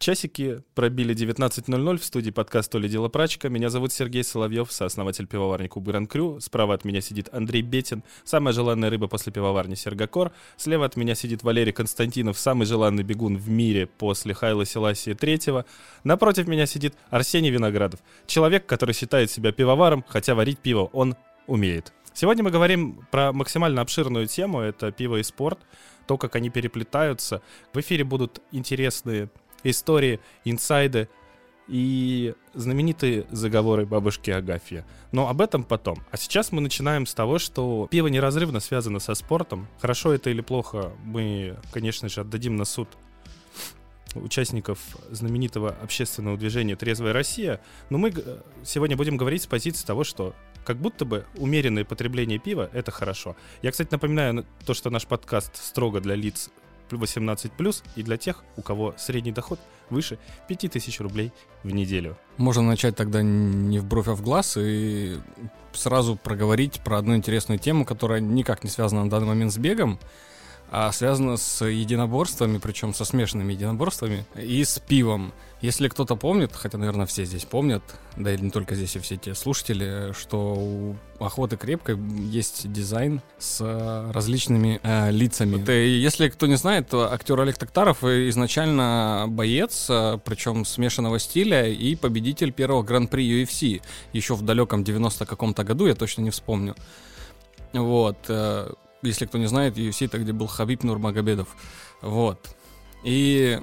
Часики пробили 19.00 в студии подкаста «То ли дело прачка». Меня зовут Сергей Соловьев, сооснователь пивоварни Кубыран Крю. Справа от меня сидит Андрей Бетин, самая желанная рыба после пивоварни Сергокор. Слева от меня сидит Валерий Константинов, самый желанный бегун в мире после Хайла Селасия III. Напротив меня сидит Арсений Виноградов, человек, который считает себя пивоваром, хотя варить пиво он умеет. Сегодня мы говорим про максимально обширную тему, это пиво и спорт, то, как они переплетаются. В эфире будут интересные истории, инсайды и знаменитые заговоры бабушки Агафья. Но об этом потом. А сейчас мы начинаем с того, что пиво неразрывно связано со спортом. Хорошо это или плохо, мы, конечно же, отдадим на суд участников знаменитого общественного движения «Трезвая Россия», но мы сегодня будем говорить с позиции того, что как будто бы умеренное потребление пива — это хорошо. Я, кстати, напоминаю то, что наш подкаст строго для лиц 18+, и для тех, у кого средний доход выше 5000 рублей в неделю. Можно начать тогда не в бровь, а в глаз и сразу проговорить про одну интересную тему, которая никак не связана на данный момент с бегом, а связана с единоборствами, причем со смешанными единоборствами и с пивом. Если кто-то помнит, хотя, наверное, все здесь помнят, да и не только здесь, и все те слушатели, что у охоты крепкой есть дизайн с различными э, лицами. Вот, и если кто не знает, то актер Олег Токтаров изначально боец, э, причем смешанного стиля, и победитель первого гран-при UFC еще в далеком 90 каком-то году, я точно не вспомню. Вот. Э, если кто не знает, UFC это где был Хабиб Нурмагомедов. Вот. И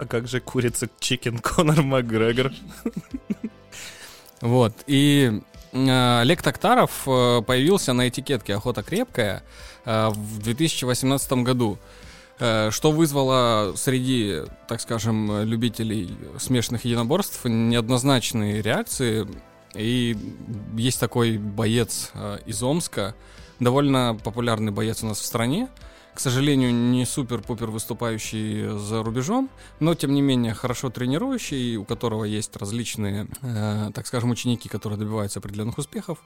а как же курица Чикен Конор Макгрегор? Вот. И э, Олег Токтаров э, появился на этикетке «Охота крепкая» э, в 2018 году что вызвало среди, так скажем, любителей смешанных единоборств неоднозначные реакции. И есть такой боец из Омска, довольно популярный боец у нас в стране, к сожалению, не супер-пупер выступающий за рубежом, но тем не менее хорошо тренирующий, у которого есть различные, э, так скажем, ученики, которые добиваются определенных успехов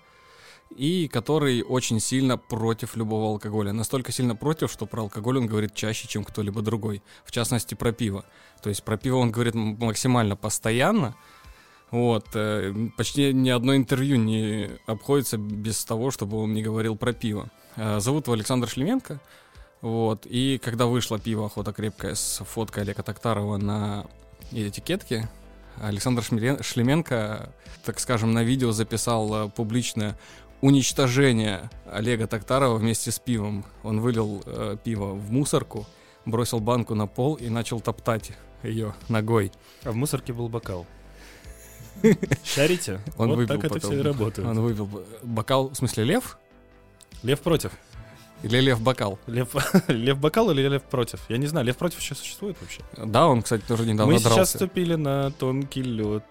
и который очень сильно против любого алкоголя. Настолько сильно против, что про алкоголь он говорит чаще, чем кто-либо другой. В частности, про пиво. То есть про пиво он говорит максимально постоянно. Вот. Э, почти ни одно интервью не обходится без того, чтобы он не говорил про пиво. Э, зовут его Александр Шлеменко. Вот. И когда вышло пиво «Охота крепкая» с фоткой Олега Токтарова на этикетке, Александр Шлеменко, так скажем, на видео записал э, публичное уничтожение Олега Токтарова вместе с пивом. Он вылил э, пиво в мусорку, бросил банку на пол и начал топтать ее ногой. А в мусорке был бокал. Шарите? Он вот выпил так это все и работает. Он выпил бокал, в смысле лев? Лев против. Или Лев Бокал? Лев, Лев Бокал или Лев против? Я не знаю, Лев против еще существует вообще? Да, он, кстати, тоже недавно Мы дрался. сейчас ступили на тонкий лед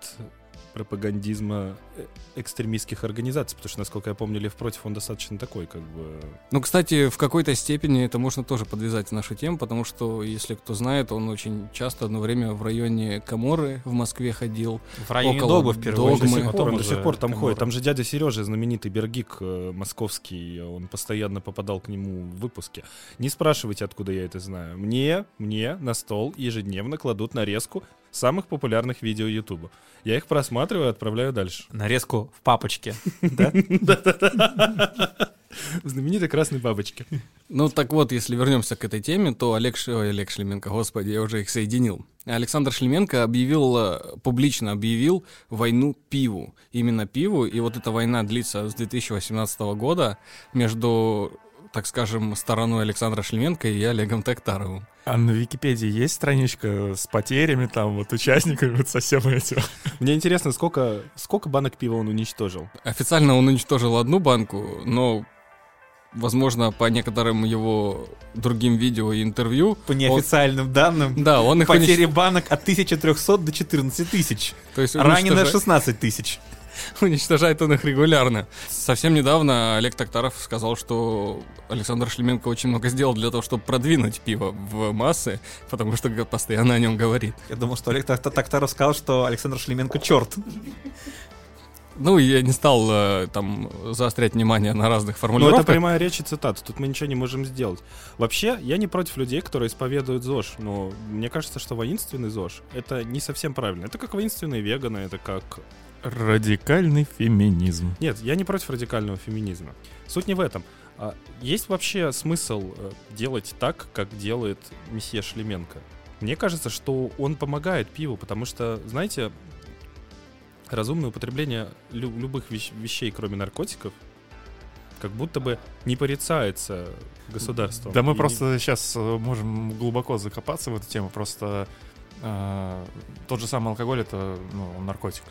пропагандизма э, экстремистских организаций, потому что, насколько я помню, Лев против, он достаточно такой, как бы... Ну, кстати, в какой-то степени это можно тоже подвязать в нашу тему, потому что, если кто знает, он очень часто одно время в районе Каморы в Москве ходил. В районе Около Догмы, в первую Догмы. очередь. До сих пор, он до сих пор там Камора. ходит. Там же дядя Сережа, знаменитый Бергик э, московский, он постоянно попадал к нему в выпуске. Не спрашивайте, откуда я это знаю. Мне, мне на стол ежедневно кладут нарезку самых популярных видео Ютуба. Я их просматриваю и отправляю дальше. Нарезку в папочке. В знаменитой красной бабочке. Ну, так вот, если вернемся к этой теме, то Олег, Ш... ой, Олег Шлеменко, господи, я уже их соединил. Александр Шлеменко объявил, э, публично объявил войну пиву. Именно пиву. И вот эта война длится с 2018 года между так скажем, стороной Александра Шлеменко и Олегом Токтаровым. А на Википедии есть страничка с потерями, там, вот, участниками, вот со всем этим? Мне интересно, сколько, сколько банок пива он уничтожил? Официально он уничтожил одну банку, но, возможно, по некоторым его другим видео и интервью... По неофициальным данным, Да, он их потери унич- банок от 1300 до 14 тысяч. То есть Ранено уничтожа- 16 тысяч. уничтожает он их регулярно. Совсем недавно Олег Токтаров сказал, что Александр Шлеменко очень много сделал для того, чтобы продвинуть пиво в массы, потому что постоянно о нем говорит. Я думал, что Олег Токтаров сказал, что Александр Шлеменко черт. Ну, я не стал э, там заострять внимание на разных Ну, формулировках. это прямая речь и цитата, тут мы ничего не можем сделать. Вообще, я не против людей, которые исповедуют ЗОЖ, но мне кажется, что воинственный ЗОЖ — это не совсем правильно. Это как воинственные веганы, это как... Радикальный феминизм. Нет, я не против радикального феминизма. Суть не в этом. А есть вообще смысл э, делать так, как делает месье Шлеменко? Мне кажется, что он помогает пиву, потому что, знаете, разумное употребление лю- любых вещ- вещей, кроме наркотиков, как будто бы не порицается государством. Да мы И не- просто сейчас можем глубоко закопаться в эту тему. Просто э, тот же самый алкоголь это ну, наркотик.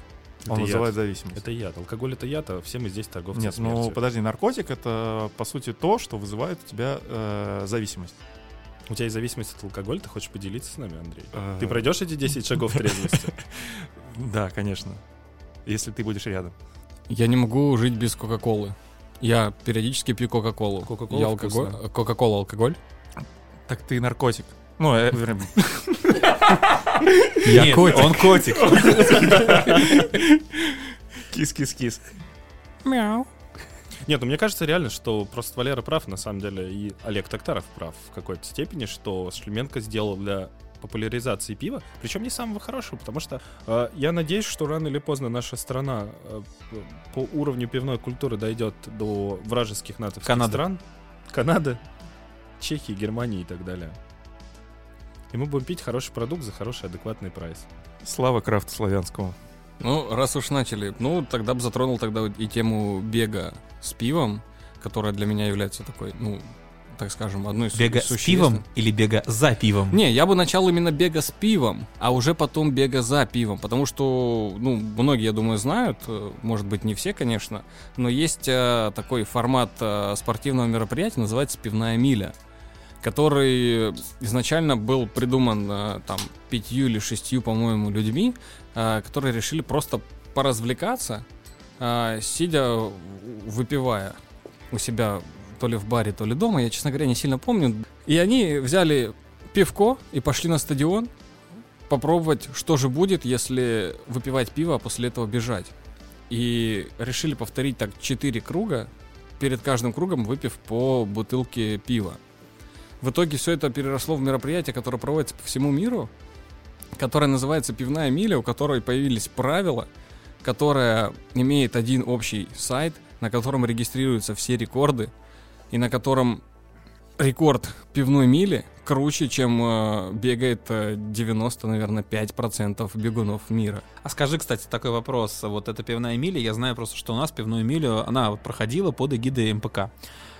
Это Он яд. вызывает зависимость. Это яд. Алкоголь это яд, а все мы здесь торговцы Нет, ну смертью. подожди, наркотик это по сути то, что вызывает у тебя э, зависимость. У тебя есть зависимость от алкоголя, ты хочешь поделиться с нами, Андрей? Э, Ты пройдешь эти 10 шагов трезвости? Да, конечно. Если ты будешь рядом. Я не могу жить без Кока-Колы. Я периодически пью Кока-Колу. Кока-кола Я алкоголь. Кока-кола алкоголь. Так ты наркотик. Ну, э, Я котик. Он котик. Кис-кис-кис. Мяу. Нет, ну мне кажется реально, что просто Валера прав, на самом деле, и Олег Токтаров прав в какой-то степени, что Шлеменко сделал для популяризации пива, причем не самого хорошего, потому что э, я надеюсь, что рано или поздно наша страна э, по уровню пивной культуры дойдет до вражеских натовских Канады. стран. Канады, Чехии, Германии и так далее. И мы будем пить хороший продукт за хороший адекватный прайс. Слава крафту славянскому. Ну, раз уж начали, ну, тогда бы затронул тогда и тему бега с пивом, которая для меня является такой, ну, так скажем, одной из Бега с пивом или бега за пивом? Не, я бы начал именно бега с пивом, а уже потом бега за пивом, потому что, ну, многие, я думаю, знают, э, может быть, не все, конечно, но есть э, такой формат э, спортивного мероприятия, называется «Пивная миля», который изначально был придуман э, там пятью или шестью, по-моему, людьми, э, которые решили просто поразвлекаться, э, сидя, выпивая у себя то ли в баре, то ли дома, я, честно говоря, не сильно помню. И они взяли пивко и пошли на стадион попробовать, что же будет, если выпивать пиво, а после этого бежать. И решили повторить так 4 круга, перед каждым кругом выпив по бутылке пива. В итоге все это переросло в мероприятие, которое проводится по всему миру, которое называется «Пивная миля», у которой появились правила, которая имеет один общий сайт, на котором регистрируются все рекорды, и на котором рекорд пивной мили круче, чем э, бегает э, 90, наверное, 5% бегунов мира. А скажи, кстати, такой вопрос. Вот эта пивная миля, я знаю просто, что у нас пивную милю, она проходила под эгидой МПК.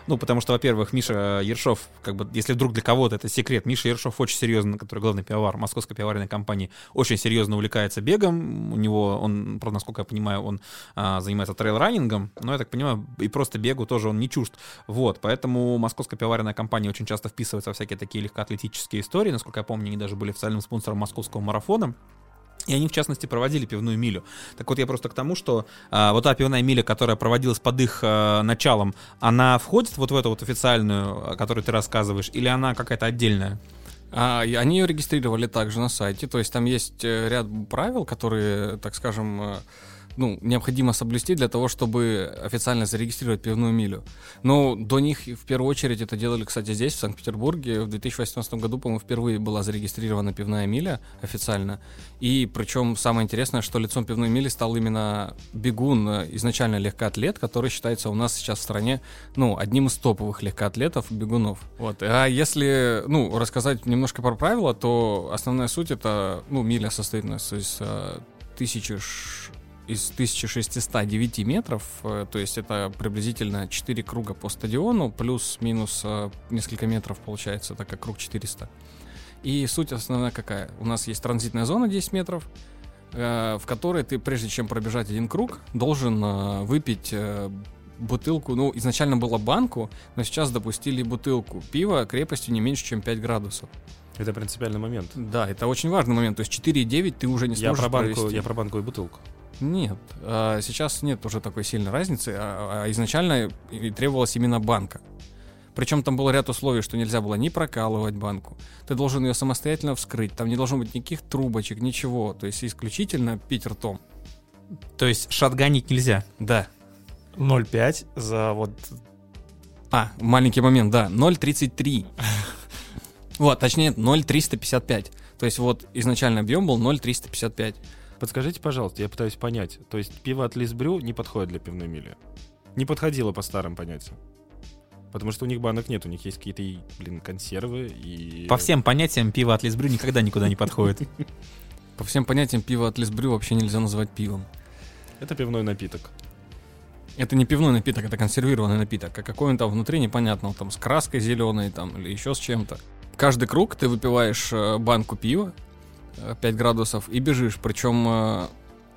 Ну, потому что, во-первых, Миша Ершов, как бы, если вдруг для кого-то это секрет, Миша Ершов очень серьезно, который главный пивовар Московской пивоваренной компании, очень серьезно увлекается бегом. У него, он, правда, насколько я понимаю, он а, занимается трейл-раннингом, но, я так понимаю, и просто бегу тоже он не чужд. Вот, поэтому Московская пивоваренная компания очень часто вписывается во всякие такие легкоатлетические истории. Насколько я помню, они даже были официальным спонсором московского марафона. И они, в частности, проводили пивную милю. Так вот, я просто к тому, что а, вот та пивная миля, которая проводилась под их а, началом, она входит вот в эту вот официальную, о которой ты рассказываешь, или она какая-то отдельная? А, они ее регистрировали также на сайте, то есть там есть э, ряд правил, которые, так скажем, э, ну, необходимо соблюсти для того, чтобы официально зарегистрировать пивную милю. Но до них в первую очередь это делали, кстати, здесь, в Санкт-Петербурге. В 2018 году, по-моему, впервые была зарегистрирована пивная миля официально. И причем самое интересное, что лицом пивной мили стал именно бегун, э, изначально легкоатлет, который считается у нас сейчас в стране, ну, одним из топовых легкоатлетов, бегунов. Вот. А если, ну, рассказать немножко про правила, то основная суть это, ну, миля состоит у нас из э, тысячи из 1609 метров, э, то есть это приблизительно 4 круга по стадиону, плюс-минус э, несколько метров получается, так как круг 400. И суть основная какая? У нас есть транзитная зона 10 метров, э, в которой ты, прежде чем пробежать один круг, должен выпить бутылку, ну, изначально была банку, но сейчас допустили бутылку пива крепостью не меньше, чем 5 градусов. Это принципиальный момент. Да, это очень важный момент, то есть 4,9 ты уже не Я сможешь про, банку, провести. я про банку и бутылку. Нет, а, сейчас нет уже такой сильной разницы, а, а изначально требовалась именно банка. Причем там был ряд условий, что нельзя было ни прокалывать банку, ты должен ее самостоятельно вскрыть, там не должно быть никаких трубочек, ничего, то есть исключительно пить ртом. То есть шатганить нельзя. Да. 0,5 за вот... А, маленький момент, да, 0,33. Вот, точнее, 0,355. То есть вот изначально объем был 0,355. Подскажите, пожалуйста, я пытаюсь понять. То есть пиво от Лисбрю не подходит для пивной мили? Не подходило по старым понятиям. Потому что у них банок нет, у них есть какие-то, блин, консервы и... По всем понятиям пиво от Лисбрю никогда никуда не подходит. По всем понятиям, пиво от Лисбрю вообще нельзя называть пивом. Это пивной напиток. Это не пивной напиток, это консервированный напиток. А какой он там внутри, непонятно. Он там с краской зеленой там, или еще с чем-то. Каждый круг ты выпиваешь э, банку пива, 5 градусов, и бежишь. Причем э,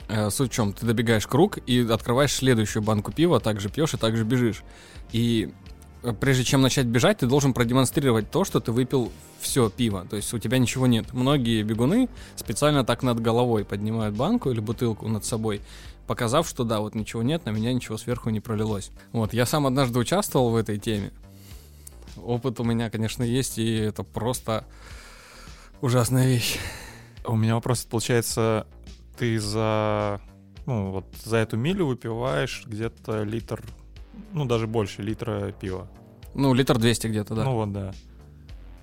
э, суть в чем? Ты добегаешь круг и открываешь следующую банку пива, также пьешь и также бежишь. И э, прежде чем начать бежать, ты должен продемонстрировать то, что ты выпил все пиво. То есть у тебя ничего нет. Многие бегуны специально так над головой поднимают банку или бутылку над собой, показав, что да, вот ничего нет, на меня ничего сверху не пролилось. Вот, я сам однажды участвовал в этой теме. Опыт у меня, конечно, есть, и это просто ужасная вещь. У меня вопрос, получается, ты за... Ну, вот за эту милю выпиваешь где-то литр, ну, даже больше литра пива. Ну, литр 200 где-то, да. Ну вот, да.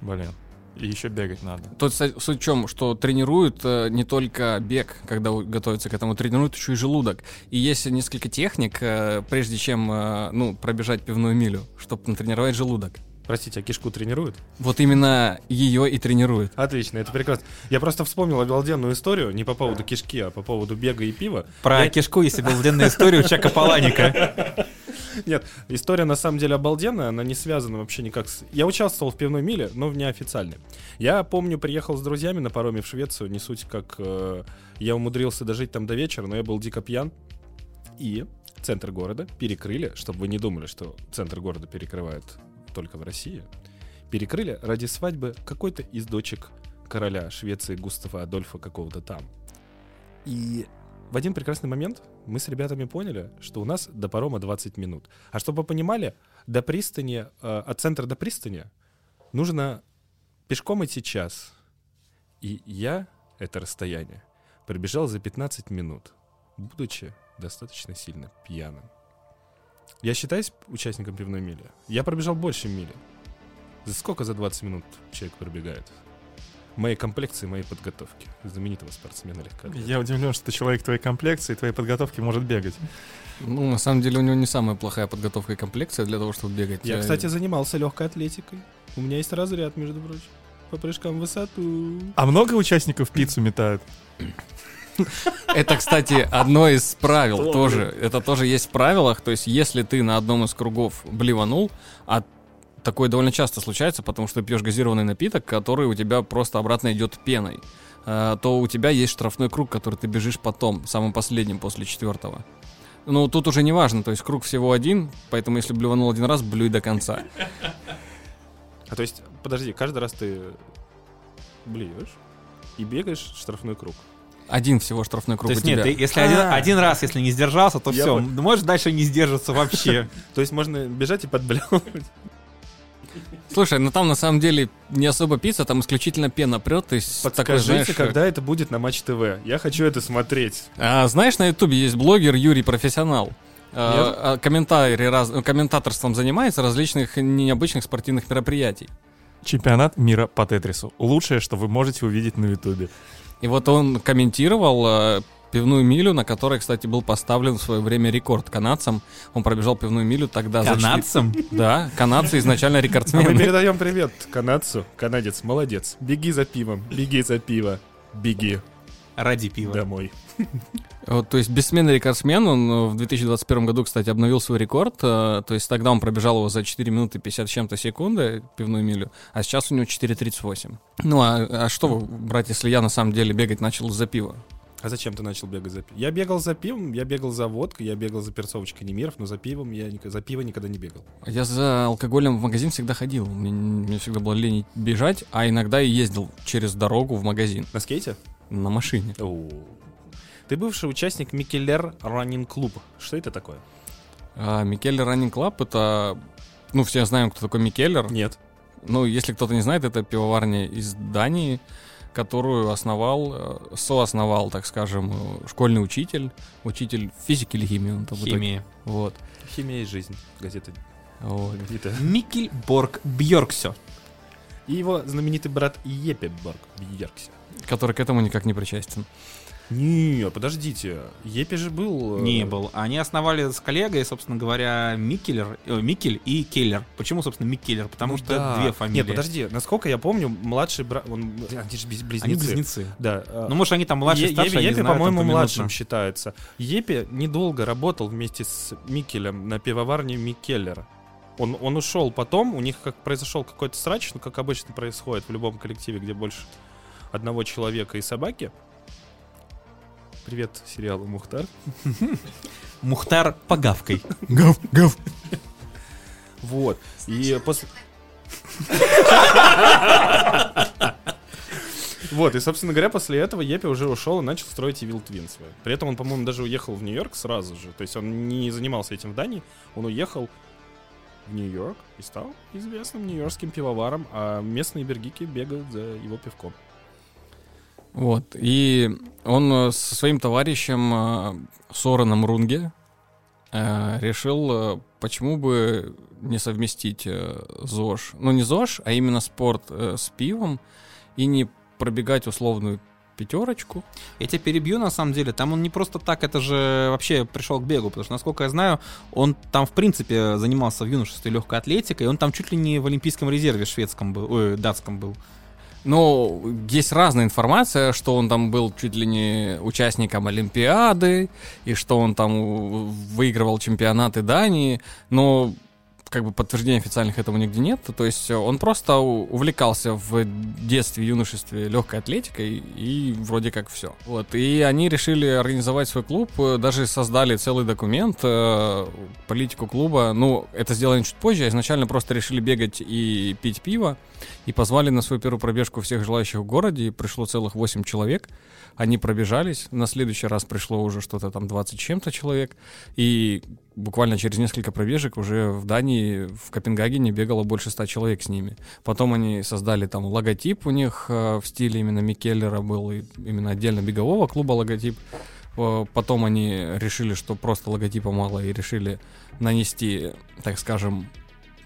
Блин. И еще бегать надо. Тут суть в чем, что тренируют э, не только бег, когда готовятся к этому, тренируют еще и желудок. И есть несколько техник, э, прежде чем э, ну, пробежать пивную милю, чтобы натренировать желудок. Простите, а кишку тренируют? Вот именно ее и тренируют. Отлично, это прекрасно. Я просто вспомнил обалденную историю, не по поводу кишки, а по поводу бега и пива. Про Я- кишку, если был длинная история у Чака Паланика. Нет, история на самом деле обалденная, она не связана вообще никак с... Я участвовал в пивной миле, но в неофициальной. Я помню, приехал с друзьями на пароме в Швецию, не суть как... э, я умудрился дожить там до вечера, но я был дико пьян. И центр города перекрыли, чтобы вы не думали, что центр города перекрывают только в России. Перекрыли ради свадьбы какой-то из дочек короля Швеции Густава Адольфа какого-то там. И в один прекрасный момент мы с ребятами поняли, что у нас до парома 20 минут. А чтобы вы понимали, до пристани, э, от центра до пристани нужно пешком идти час. И я это расстояние пробежал за 15 минут, будучи достаточно сильно пьяным. Я считаюсь участником пивной мили. Я пробежал больше мили. За сколько за 20 минут человек пробегает? Моей комплекции, моей подготовки. Знаменитого спортсмена легкоатлета. Я удивлен, что человек твоей комплекции, твоей подготовки может бегать. Ну, на самом деле, у него не самая плохая подготовка и комплекция для того, чтобы бегать. Я, кстати, занимался легкой атлетикой. У меня есть разряд, между прочим. По прыжкам в высоту. А много участников пиццу метают? Это, кстати, одно из правил тоже. Это тоже есть в правилах. То есть, если ты на одном из кругов блеванул, а такое довольно часто случается, потому что ты пьешь газированный напиток, который у тебя просто обратно идет пеной, э, то у тебя есть штрафной круг, который ты бежишь потом, самым последним после четвертого. Ну, тут уже не важно, то есть круг всего один, поэтому если блеванул один раз, блюй до конца. А то есть, подожди, каждый раз ты блюешь и бегаешь штрафной круг. Один всего штрафной круг То есть у тебя. нет, ты если один, А. один раз, если не сдержался, то Я все, понял. можешь дальше не сдерживаться вообще. То есть можно бежать и подблевывать. Слушай, ну там на самом деле не особо пицца, там исключительно пена прет, то есть такой, Подскажите, знаешь, когда это будет на Матч ТВ. Я хочу это смотреть. А, знаешь, на Ютубе есть блогер Юрий Профессионал. А, а, комментарий раз, комментаторством занимается различных необычных спортивных мероприятий. Чемпионат мира по Тетрису. Лучшее, что вы можете увидеть на Ютубе. И вот он комментировал э, пивную милю, на которой, кстати, был поставлен в свое время рекорд канадцам. Он пробежал пивную милю тогда за Канадцам? Да, канадцы изначально А мы рекордсмены. передаем привет канадцу. Канадец, молодец. Беги за пивом, беги за пиво. Беги Ради пива. домой. Вот, то есть бессменный рекордсмен, он э, в 2021 году, кстати, обновил свой рекорд, э, то есть тогда он пробежал его за 4 минуты 50 с чем-то секунды, пивную милю, а сейчас у него 4.38. Ну, а, а что брать, если я на самом деле бегать начал за пиво? А зачем ты начал бегать за пивом? Я бегал за пивом, я бегал за водкой, я бегал за перцовочкой Немиров, но за пивом я ник- за пиво никогда не бегал. Я за алкоголем в магазин всегда ходил, мне, мне всегда было лень бежать, а иногда и ездил через дорогу в магазин На скейте? На машине. Ты бывший участник Mikkeller Running Club. Что это такое? А Mikkeller Running Club это... Ну, все знаем, кто такой Mikkeller. Нет. Ну, если кто-то не знает, это пивоварня из Дании. которую основал, э, соосновал, так скажем, э, школьный учитель, учитель физики или химии. Он там. Химии. Вот. Химия и жизнь. Газета. вот. Газета. Микель Борг Бьорксё. И его знаменитый брат Епе Борг Бьерксе. Который к этому никак не причастен. Не, подождите. Епе же был... э, Не был. Они основали с коллегой, собственно говоря, Микелер, э, Микель и Келлер. Почему, собственно, Микелер? Потому Ну что да. две фамилии. Нет, подожди. Насколько я помню, младший брат... Он... Они же близнецы. Они близнецы. Да. э, Ну, может, они там младший, Е- старший, знаю, там по-моему, младшим считается. Епе недолго работал вместе с Микелем на пивоварне Микеллера. Он, он ушел потом, у них как произошел какой-то срач, ну, как обычно происходит в любом коллективе, где больше одного человека и собаки. Привет сериалу Мухтар. Мухтар Погавкой. Гав, гав. Вот. И после... Вот, и, собственно говоря, после этого Епи уже ушел и начал строить Evil Twin свой. При этом он, по-моему, даже уехал в Нью-Йорк сразу же. То есть он не занимался этим в Дании, он уехал в Нью-Йорк и стал известным нью-йоркским пивоваром, а местные бергики бегают за его пивком. Вот. И он э, со своим товарищем э, Сораном Рунге э, решил, почему бы не совместить ЗОЖ. Ну, не ЗОЖ, а именно спорт с пивом и не пробегать условную пятерочку. Я тебя перебью, на самом деле. Там он не просто так, это же вообще пришел к бегу, потому что, насколько я знаю, он там, в принципе, занимался в юношестве легкой атлетикой, и он там чуть ли не в Олимпийском резерве шведском был, ой, датском был. Но есть разная информация, что он там был чуть ли не участником Олимпиады, и что он там выигрывал чемпионаты Дании, но как бы подтверждений официальных этому нигде нет. То есть он просто увлекался в детстве, юношестве легкой атлетикой и вроде как все. Вот. И они решили организовать свой клуб, даже создали целый документ, э, политику клуба. Ну, это сделали чуть позже, а изначально просто решили бегать и пить пиво. И позвали на свою первую пробежку всех желающих в городе, и пришло целых 8 человек. Они пробежались, на следующий раз пришло уже что-то там 20 с чем-то человек, и буквально через несколько пробежек уже в Дании, в Копенгагене бегало больше 100 человек с ними. Потом они создали там логотип у них э, в стиле именно Микеллера был, и именно отдельно бегового клуба логотип. Потом они решили, что просто логотипа мало, и решили нанести, так скажем,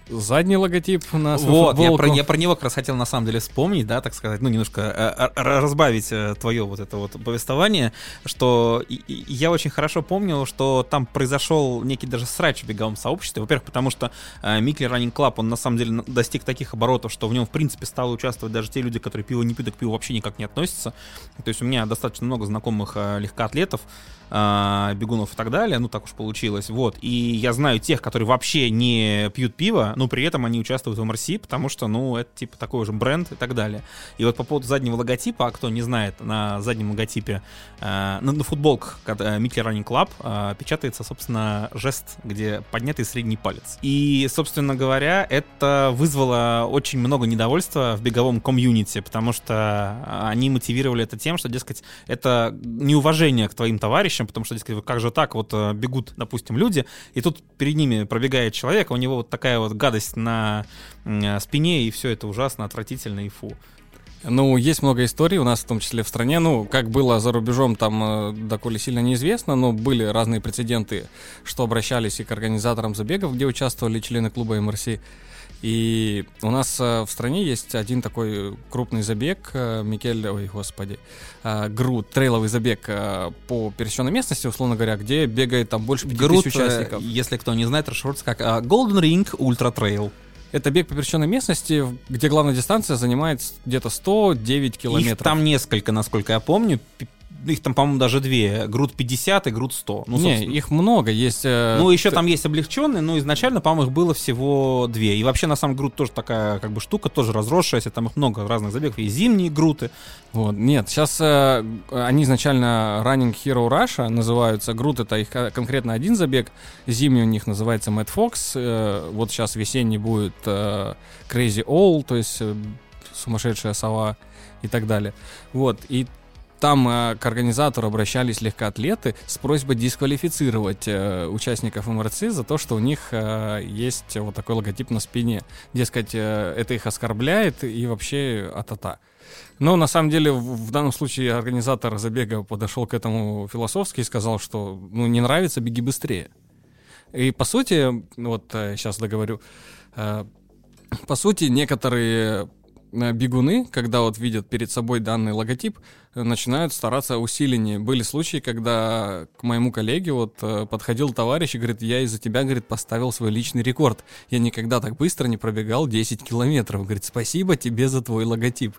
задний логотип на свою Вот, я про, я про него как раз хотел на самом деле вспомнить, да, так сказать, ну, немножко э, э, разбавить э, твое вот это вот повествование, что я очень хорошо помню, что там произошел некий даже срач в беговом сообществе. Во-первых, потому что Mikkeller Running Club, он на самом деле достиг таких оборотов, что в нем, в принципе, стало участвовать даже те люди, которые пиво не пьют, а к пиву вообще никак не относятся. То есть у меня достаточно много знакомых легкоатлетов, бегунов и так далее, ну так уж получилось, вот. И я знаю тех, которые вообще не пьют пиво, но при этом они участвуют в MRC, потому что, ну, это типа такой же бренд и так далее. И вот по поводу заднего логотипа, а кто не знает, на заднем логотипе, э, на, на футболках Mikkeller Running Club печатается, собственно, жест, где поднятый средний палец. И, собственно говоря, это вызвало очень много недовольства в беговом комьюнити, потому что а, они мотивировали это тем, что, дескать, это неуважение к твоим товарищам, потому что, дескать, как же так вот э, бегут, допустим, люди, и тут перед ними пробегает человек, у него вот такая вот гадость на э, спине, и все это ужасно, отвратительно и фу. Ну, есть много историй у нас, в том числе в стране. Ну, как было за рубежом, там э, доколе сильно неизвестно, но были разные прецеденты, что обращались и к организаторам забегов, где участвовали члены клуба МРС. И у нас э, в стране есть один такой крупный забег, э, Микель, ой, господи, э, Груд, трейловый забег по пересеченной местности, условно говоря, где бегает там больше 5000 Груд, э, участников. если кто не знает, расшифруется как Golden Ring Ultra Trail. Это бег по пересеченной местности, где главная дистанция занимает где-то 109 километров. Их там несколько, насколько я помню. Их там, по-моему, даже две. Груд 50 и Груд 100. Ну, Не, собственно. их много. Есть. э, Ну, еще там есть облегченные, но изначально, по-моему, их было всего две. И вообще, на самом груд тоже такая, как бы, штука, тоже разросшаяся, там их много разных забегов. Есть зимние груты. Вот, нет, сейчас э, они изначально Running Hero Russia называются. Грут это их ко- конкретно один забег. Зимний у них называется Mad Fox. э, вот сейчас весенний будет э, Crazy Owl, то есть э, сумасшедшая сова и так далее. Вот, и там э, к организатору обращались легкоатлеты с просьбой дисквалифицировать э, участников МРЦ за то, что у них э, есть вот такой логотип на спине. Дескать, э, это их оскорбляет и вообще а-та-та. Но на самом деле в, в данном случае организатор забега подошел к этому философски и сказал, что ну, не нравится, беги быстрее. И по сути, вот сейчас договорю, э, по сути, некоторые э, бегуны, когда вот видят перед собой данный логотип, э, начинают стараться усиленнее. Были случаи, когда к моему коллеге вот э, подходил товарищ и говорит, я из-за тебя, говорит, поставил свой личный рекорд. Я никогда так быстро не пробегал 10 километров. Говорит, спасибо тебе за твой логотип.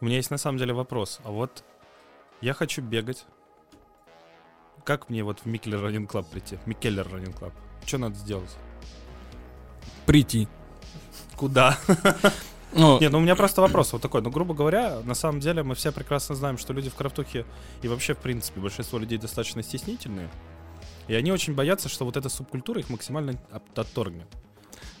У меня есть на самом деле вопрос. А вот я хочу бегать. Как мне вот в Mikkeller Running Club прийти? Mikkeller Running Club. Что надо сделать? Прийти. Куда? Ну, Нет, ну у меня просто вопрос вот такой. Ну, грубо говоря, на самом деле мы все прекрасно знаем, что люди в крафтухе и вообще, в принципе, большинство людей достаточно стеснительные. И они очень боятся, что вот эта субкультура их максимально от- отторгнет.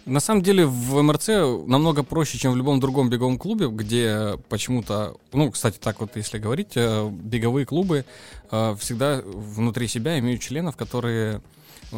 На самом деле в МРЦ намного проще, чем в любом другом беговом клубе, где почему-то, ну, кстати, так вот, если говорить, э, беговые клубы э, всегда внутри себя имеют членов, которые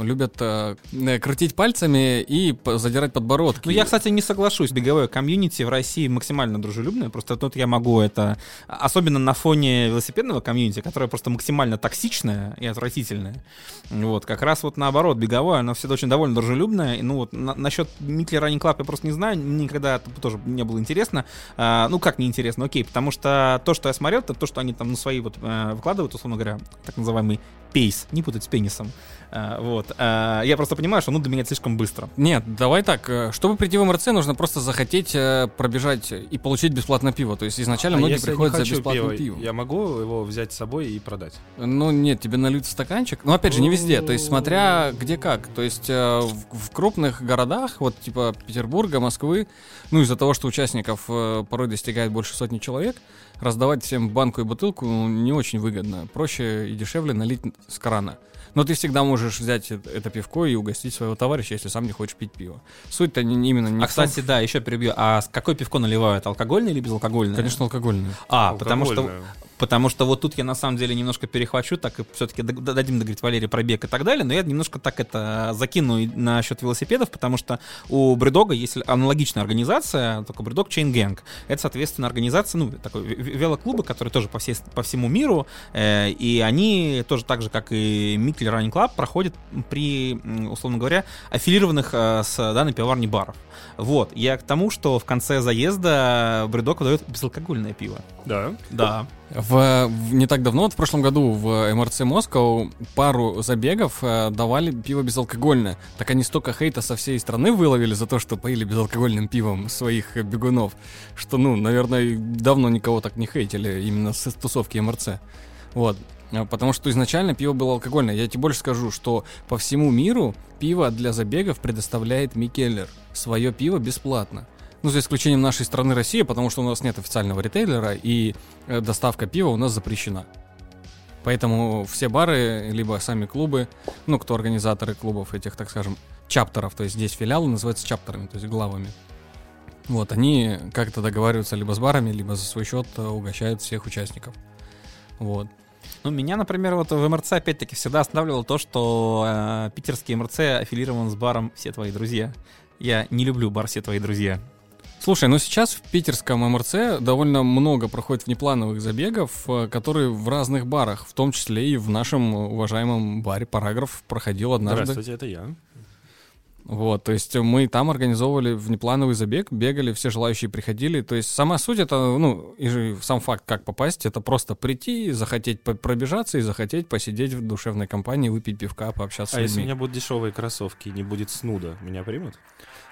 любят э, э, крутить пальцами и задирать подбородки. Ну, я, кстати, не соглашусь. Беговое комьюнити в России максимально дружелюбное. Просто тут я могу это... Особенно на фоне велосипедного комьюнити, которое просто максимально токсичное и отвратительное. Вот, как раз вот наоборот, беговое, оно всегда очень довольно дружелюбное. И, ну, вот на- насчет Митли Running Club я просто не знаю, мне никогда это тоже не было интересно. А, ну, как неинтересно, окей, потому что то, что я смотрел, это то, что они там, ну, свои вот э, выкладывают, условно говоря, так называемый пейс, не путать с пенисом. А, вот. А, я просто понимаю, что ну для меня слишком быстро. Нет, давай так. э, Чтобы прийти в МРЦ, нужно просто захотеть э, пробежать и получить бесплатно пиво. То есть изначально А многие приходят за бесплатным пива, пивом. Я могу его взять с собой и продать? Ну нет, тебе нальют в стаканчик. Но опять же, не везде. То есть смотря где как. То есть э, в, в крупных городах, вот типа Петербурга, Москвы, ну из-за того, что участников э, порой достигает больше сотни человек, раздавать всем банку и бутылку не очень выгодно. Проще и дешевле налить с крана. Но ты всегда можешь взять это пивко и угостить своего товарища, если сам не хочешь пить пиво. Суть-то не, не именно не а, в том- кстати, да, еще перебью. А какое пивко наливают? Алкогольное или безалкогольное? конечно, алкогольный. А, потому что, Алкогольное. Потому что вот тут я на самом деле немножко перехвачу, так и все-таки дадим договорить Валерий про бег и так далее, но я немножко так это закину насчет велосипедов, потому что у Бредога есть аналогичная организация, только Бредог Chain Gang. Это, соответственно, организация, ну, такой ве- ве- велоклубы, которые тоже по, всей, по всему миру, э, и они тоже так же, как и Микель Running Club, проходят при, условно говоря, аффилированных э, с данной пивоварней баров. Вот, я к тому, что в конце заезда Бредок выдает безалкогольное пиво. Да. Да. В, в- не так давно, вот в прошлом году в МРЦ Москва пару забегов э, давали пиво безалкогольное. Так они столько хейта со всей страны выловили за то, что поили безалкогольным пивом своих бегунов, что, ну, наверное, давно никого так не хейтили именно с тусовки МРЦ. Вот. А, Потому что изначально пиво было алкогольное. Я тебе больше скажу, что по всему миру пиво для забегов предоставляет Микеллер. Свое пиво бесплатно. Ну, за исключением нашей страны России, потому что у нас нет официального ритейлера, и э, доставка пива у нас запрещена. Поэтому все бары, либо сами клубы, ну, кто организаторы клубов этих, так скажем, чаптеров, то есть здесь филиалы называются чаптерами, то есть главами. Вот, они как-то договариваются либо с барами, либо за свой счет э, угощают всех участников. Вот. Ну, меня, например, вот в МРЦ опять-таки всегда останавливало то, что э, питерский МРЦ аффилирован с баром «Все твои друзья». Я не люблю бар «Все твои друзья». Слушай, ну сейчас в питерском МРЦ довольно много проходит внеплановых забегов, э, которые в разных барах, в том числе и в нашем уважаемом баре «Параграф» проходил однажды. Здравствуйте, это я. Вот, то есть мы там организовывали внеплановый забег, бегали, все желающие приходили. То есть сама суть это, ну, и же сам факт, как попасть, это просто прийти, захотеть пробежаться и захотеть посидеть в душевной компании, выпить пивка, пообщаться А с если у людьми. меня будут дешевые кроссовки и не будет снуда, меня примут?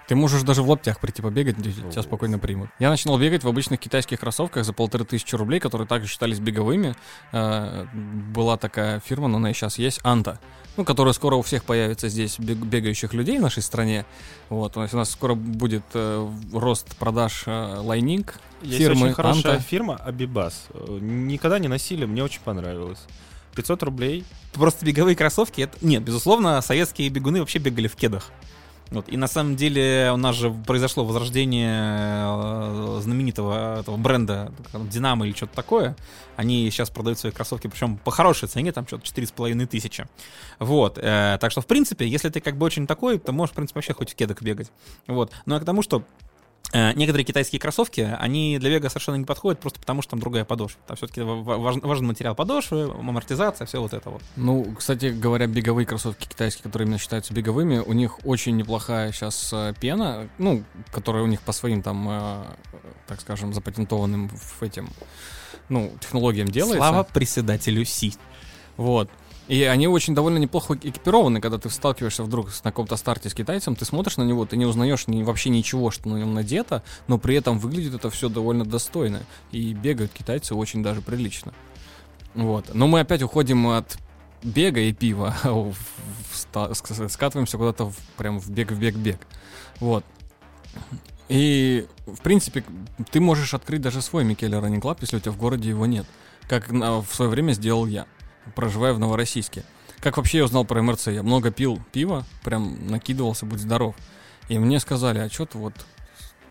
Ты можешь даже в лаптях прийти побегать, тебя спокойно примут. Я начинал бегать в обычных китайских кроссовках за полторы тысячи рублей, которые также считались беговыми. Э, Была такая фирма, но она и сейчас есть, Анта. Ну, которая скоро у всех появится здесь бег- бегающих людей в нашей стране. Вот, у нас, у нас скоро будет э, рост продаж э, лайнинг Есть фирмы очень хорошая Анта. фирма Абибас. Никогда не носили, мне очень понравилось. 500 рублей. Просто беговые кроссовки, это... Нет, безусловно, советские бегуны вообще бегали в кедах. Вот. И на самом деле у нас же произошло возрождение э, знаменитого этого бренда Динамо или что-то такое. Они сейчас продают свои кроссовки, причем по хорошей цене, там что-то 4,5 тысячи. Вот. Э, так что, в принципе, если ты как бы очень такой, то можешь, в принципе, вообще хоть в кедок бегать. Вот. Но к тому, что некоторые китайские кроссовки, они для бега совершенно не подходят, просто потому что там другая подошва. Там все-таки важен, важен материал подошвы, амортизация, все вот это вот. Ну, кстати говоря, беговые кроссовки китайские, которые именно считаются беговыми, у них очень неплохая сейчас э, пена, ну, которая у них по своим там, э, так скажем, запатентованным в этим, ну, технологиям делается. Слава председателю Си. Вот. И они очень довольно неплохо экипированы, когда ты сталкиваешься вдруг на каком-то старте с китайцем, ты смотришь на него, ты не узнаешь ни, вообще ничего, что на нем надето, но при этом выглядит это все довольно достойно. И бегают китайцы очень даже прилично. Вот. Но мы опять уходим от бега и пива, скатываемся куда-то в, прям в бег, в бег, бег. Вот. И, в принципе, ты можешь открыть даже свой Микеле Running Club, если у тебя в городе его нет. Как в свое время сделал я проживаю в Новороссийске. Как вообще я узнал про МРЦ? Я много пил пива, прям накидывался, будь здоров. И мне сказали, а что ты вот,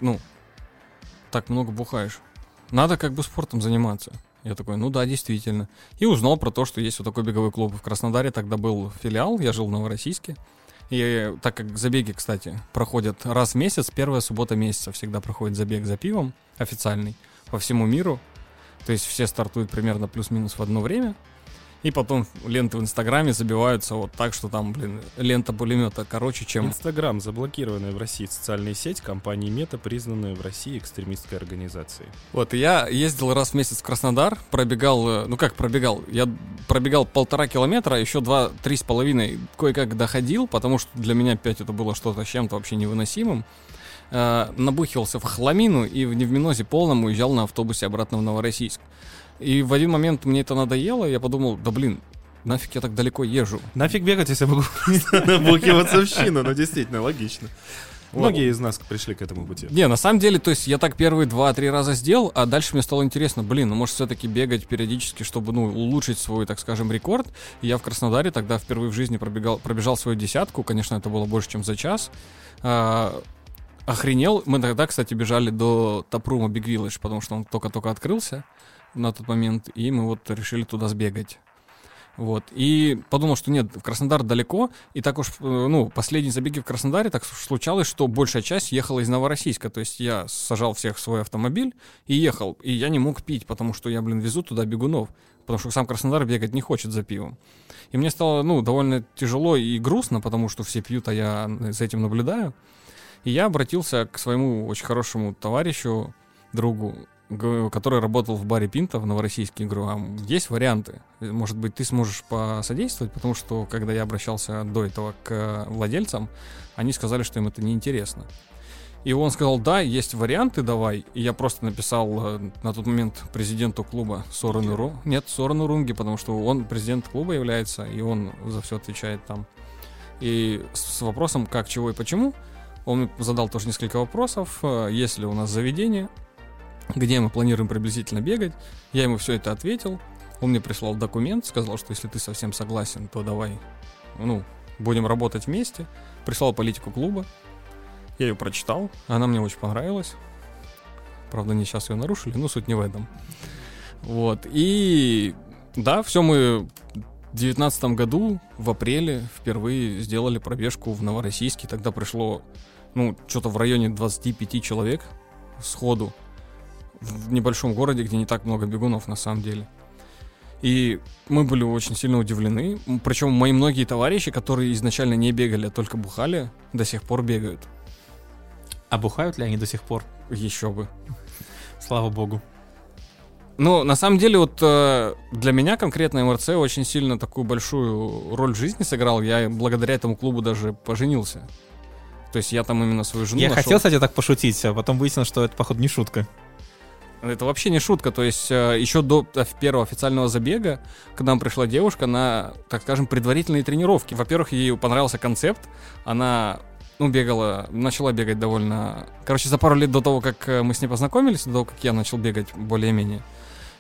ну, так много бухаешь? Надо как бы спортом заниматься. Я такой, ну да, действительно. И узнал про то, что есть вот такой беговой клуб в Краснодаре. Тогда был филиал, я жил в Новороссийске. И так как забеги, кстати, проходят раз в месяц, первая суббота месяца всегда проходит забег за пивом официальный по всему миру. То есть все стартуют примерно плюс-минус в одно время. И потом ленты в Инстаграме забиваются вот так, что там, блин, лента пулемета короче, чем... Инстаграм, заблокированная в России социальная сеть компании Мета, признанная в России экстремистской организацией. Вот, я ездил раз в месяц в Краснодар, пробегал, э, ну как пробегал, я пробегал полтора километра, еще два, три с половиной кое-как доходил, потому что для меня опять это было что-то с чем-то вообще невыносимым. Э, набухивался в хламину и в невминозе полном уезжал на автобусе обратно в Новороссийск. И в один момент мне это надоело, я подумал, да блин, нафиг я так далеко езжу. Нафиг бегать, если я могу набухиваться в щину, ну действительно, логично. Многие из нас пришли к этому пути. Не, на самом деле, то есть я так первые два-три раза сделал, а дальше мне стало интересно, блин, ну может все-таки бегать периодически, чтобы, ну, улучшить свой, так скажем, рекорд. И я в Краснодаре тогда впервые в жизни пробегал, пробежал свою десятку, конечно, это было больше, чем за час. А, охренел. Мы тогда, кстати, бежали до Тапрума Big Village, потому что он только-только открылся на тот момент, и мы вот решили туда сбегать. Вот. И подумал, что нет, в Краснодар далеко, и так уж, э, ну, последние забеги в Краснодаре так случалось, что большая часть ехала из Новороссийска, то есть я сажал всех в свой автомобиль и ехал, и я не мог пить, потому что я, блин, везу туда бегунов, потому что сам Краснодар бегать не хочет за пивом. И мне стало, ну, довольно тяжело и грустно, потому что все пьют, а я за этим наблюдаю. И я обратился к своему очень хорошему товарищу, другу, который работал в баре Пинта в Новороссийске, говорю, а есть варианты? Может быть, ты сможешь посодействовать? Потому что, когда я обращался до этого к владельцам, они сказали, что им это неинтересно. И он сказал, да, есть варианты, давай. И я просто написал э, на тот момент президенту клуба Сорену Ру. Нет, Сорену Рунги, потому что он президент клуба является, и он за все отвечает там. И с вопросом как, чего и почему, он задал тоже несколько вопросов. Э, есть ли у нас заведение, где мы планируем приблизительно бегать. Я ему все это ответил. Он мне прислал документ, сказал, что если ты совсем согласен, то давай, ну, будем работать вместе. Прислал политику клуба. Я ее прочитал, она мне очень понравилась. Правда, не сейчас ее нарушили, но суть не в этом. Вот, и да, все мы в девятнадцатом году, в апреле, впервые сделали пробежку в Новороссийске. Тогда пришло, ну, что-то в районе 25 человек сходу в небольшом городе, где не так много бегунов на самом деле. И мы были очень сильно удивлены. Причем мои многие товарищи, которые изначально не бегали, а только бухали, до сих пор бегают. А бухают ли они до сих пор? Еще бы. Слава богу. Ну, на самом деле, вот э, для меня конкретно МРЦ очень сильно такую большую роль в жизни сыграл. Я благодаря этому клубу даже поженился. То есть я там именно свою жену Я нашел. хотел, кстати, так пошутить, а потом выяснилось, что это, походу, не шутка. Это вообще не шутка. То есть э, еще до э, первого официального забега к нам пришла девушка на, так скажем, предварительные тренировки. Во-первых, ей понравился концепт. Она ну, бегала, начала бегать довольно... Короче, за пару лет до того, как э, мы с ней познакомились, до того, как я начал бегать более-менее.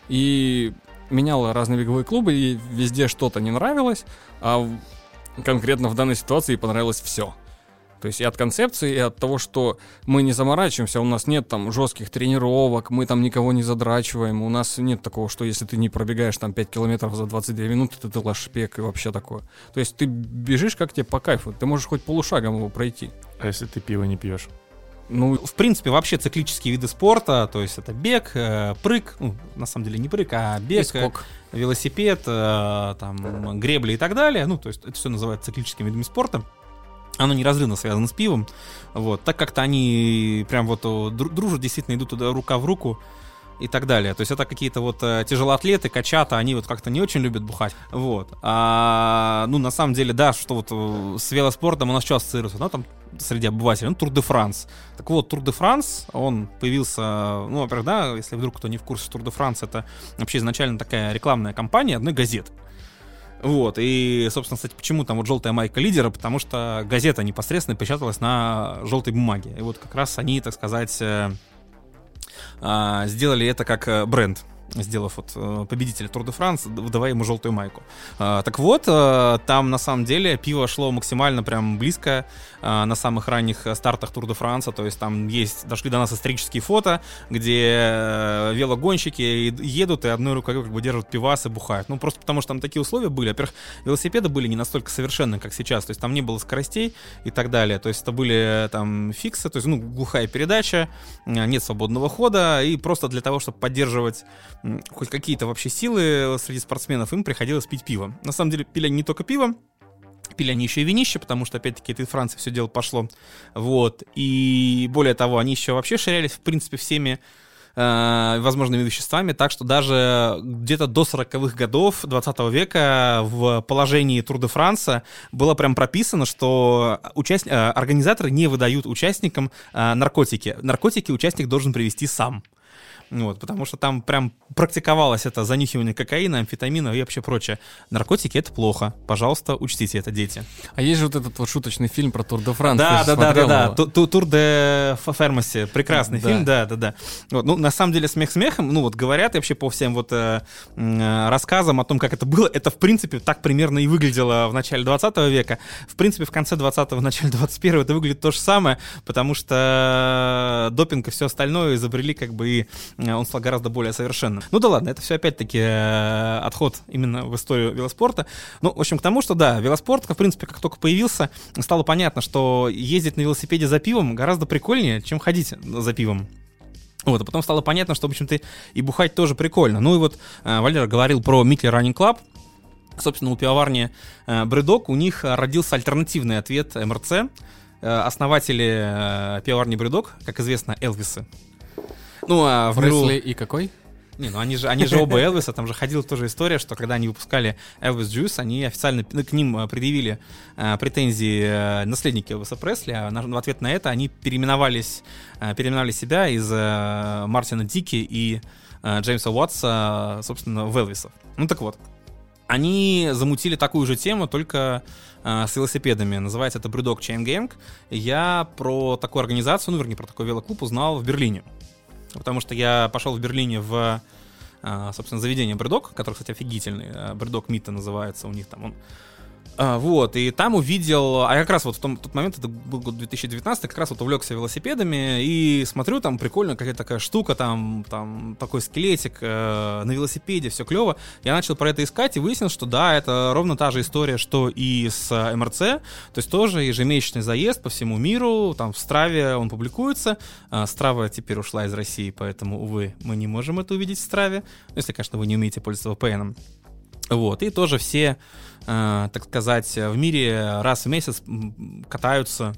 И меняла разные беговые клубы, и везде что-то не нравилось, а конкретно в данной ситуации понравилось все. То есть и от концепции, и от того, что мы не заморачиваемся, у нас нет там жестких тренировок, мы там никого не задрачиваем, у нас нет такого, что если ты не пробегаешь там 5 километров за 22 минуты, то ты лошпек и вообще такое. То есть ты бежишь как тебе по кайфу, ты можешь хоть полушагом его пройти. А если ты пиво не пьешь? Ну, В принципе, вообще циклические виды спорта, то есть это бег, э, прыг, ну, на самом деле не прыг, а бег, велосипед, э, там, гребли и так далее, ну, то есть это все называется циклическими видами спорта. Оно неразрывно связано с пивом, вот, так как-то они прям вот дружат, действительно идут туда рука в руку и так далее. То есть это какие-то вот э, тяжелоатлеты, качата, они вот как-то не очень любят бухать, вот. А, ну, на самом деле, да, что вот э, с велоспортом у нас что ассоциируется, ну, там, среди обывателей, ну, Тур де Франс. Так вот, Тур де Франс, он появился, ну, во-первых, да, если вдруг кто не в курсе, Тур де Франс это вообще изначально такая рекламная кампания одной газеты. Вот, и, собственно, кстати, почему там вот желтая майка лидера, потому что газета непосредственно печаталась на желтой бумаге. И вот как раз они, так сказать, э, а, сделали это как э, бренд сделав вот э, победителя Тур де Франс, выдавая ему желтую майку. А, так вот, э, там на самом деле пиво шло максимально прям близко э, на самых ранних стартах Тур де Франса, то есть там есть, дошли до нас исторические фото, где э, велогонщики едут и одной рукой как бы держат пивас и бухают. Ну, просто потому что там такие условия были. Во-первых, велосипеды были не настолько совершенны, как сейчас, то есть там не было скоростей и так далее. То есть это были там фиксы, то есть, ну, глухая передача, нет свободного хода, и просто для того, чтобы поддерживать хоть какие-то вообще силы среди спортсменов, им приходилось пить пиво. На самом деле пили они не только пиво, пили они еще и винище, потому что, опять-таки, это из Франции все дело пошло. Вот. И более того, они еще вообще ширялись, в принципе, всеми э, возможными веществами, так что даже где-то до 40-х годов 20 века в положении Тур де Франса было прям прописано, что участ... э, организаторы не выдают участникам э, наркотики. Наркотики участник должен привести сам. Вот, потому что там прям практиковалось это занюхивание кокаина, амфетамина и вообще прочее. Наркотики это плохо. Пожалуйста, учтите это, дети. А есть же вот этот вот шуточный фильм про Тур де Франс. Да, да, да, да, да. Тур де Фермаси. Прекрасный Да. фильм, да, да, да. Вот, ну, на самом деле, смех смехом, ну, вот говорят вообще по всем вот э, э, рассказам о том, как это было, это, в принципе, так примерно и выглядело в начале 20 века. В принципе, в конце 20-го, в начале 21-го это выглядит то же самое, потому что допинг и все остальное изобрели, как бы, и э, он стал гораздо более совершенным. Ну да ладно, это все опять-таки э, отход именно в историю велоспорта. Ну, в общем, к тому, что да, велоспорт, в принципе, как только появился, стало понятно, что ездить на велосипеде за пивом гораздо прикольнее, чем ходить за пивом. Вот, а потом стало понятно, что, в общем-то, и бухать тоже прикольно. Ну и вот э, Валера говорил про Микли Running Club. Собственно, у пивоварни э, Бредок у них э, родился альтернативный ответ МРЦ. Э, основатели э, пивоварни Бредок, как известно, Элвисы. Ну, а в Пресли и какой? не, ну они же, они же оба Элвиса, там же ходила тоже история, что когда они выпускали Elvis Juice, они официально к ним э, предъявили э, претензии э, наследники Элвиса Пресли, а на- в ответ на это они переименовались, э, переименовали себя из э, Мартина Дики и э, Джеймса Уотса, собственно, в Элвисов. Ну так вот, они замутили такую же тему, только э, с велосипедами. Называется это Brewdog Chain Gang. Я про такую организацию, ну, вернее, про такой велоклуб узнал в Берлине. Потому что я пошел в Берлине в, э, собственно, заведение Бридок, который, кстати, офигительный. Бридок Мита называется у них там. Он а, вот, и там увидел, а я как раз вот в том, тот момент, это был год 2019, как раз вот увлекся велосипедами, и смотрю, там прикольно, какая-то такая штука, там, там такой скелетик э, на велосипеде, все клево. Я начал про это искать и выяснил, что да, это ровно та же история, что и с э, МРЦ, то есть тоже ежемесячный заезд по всему миру, там в Страве он публикуется. А, Страва теперь ушла из России, поэтому, увы, мы не можем это увидеть в Страве, Ну, если, конечно, вы не умеете пользоваться VPN. Вот, и тоже все, э, так сказать, в мире раз в месяц катаются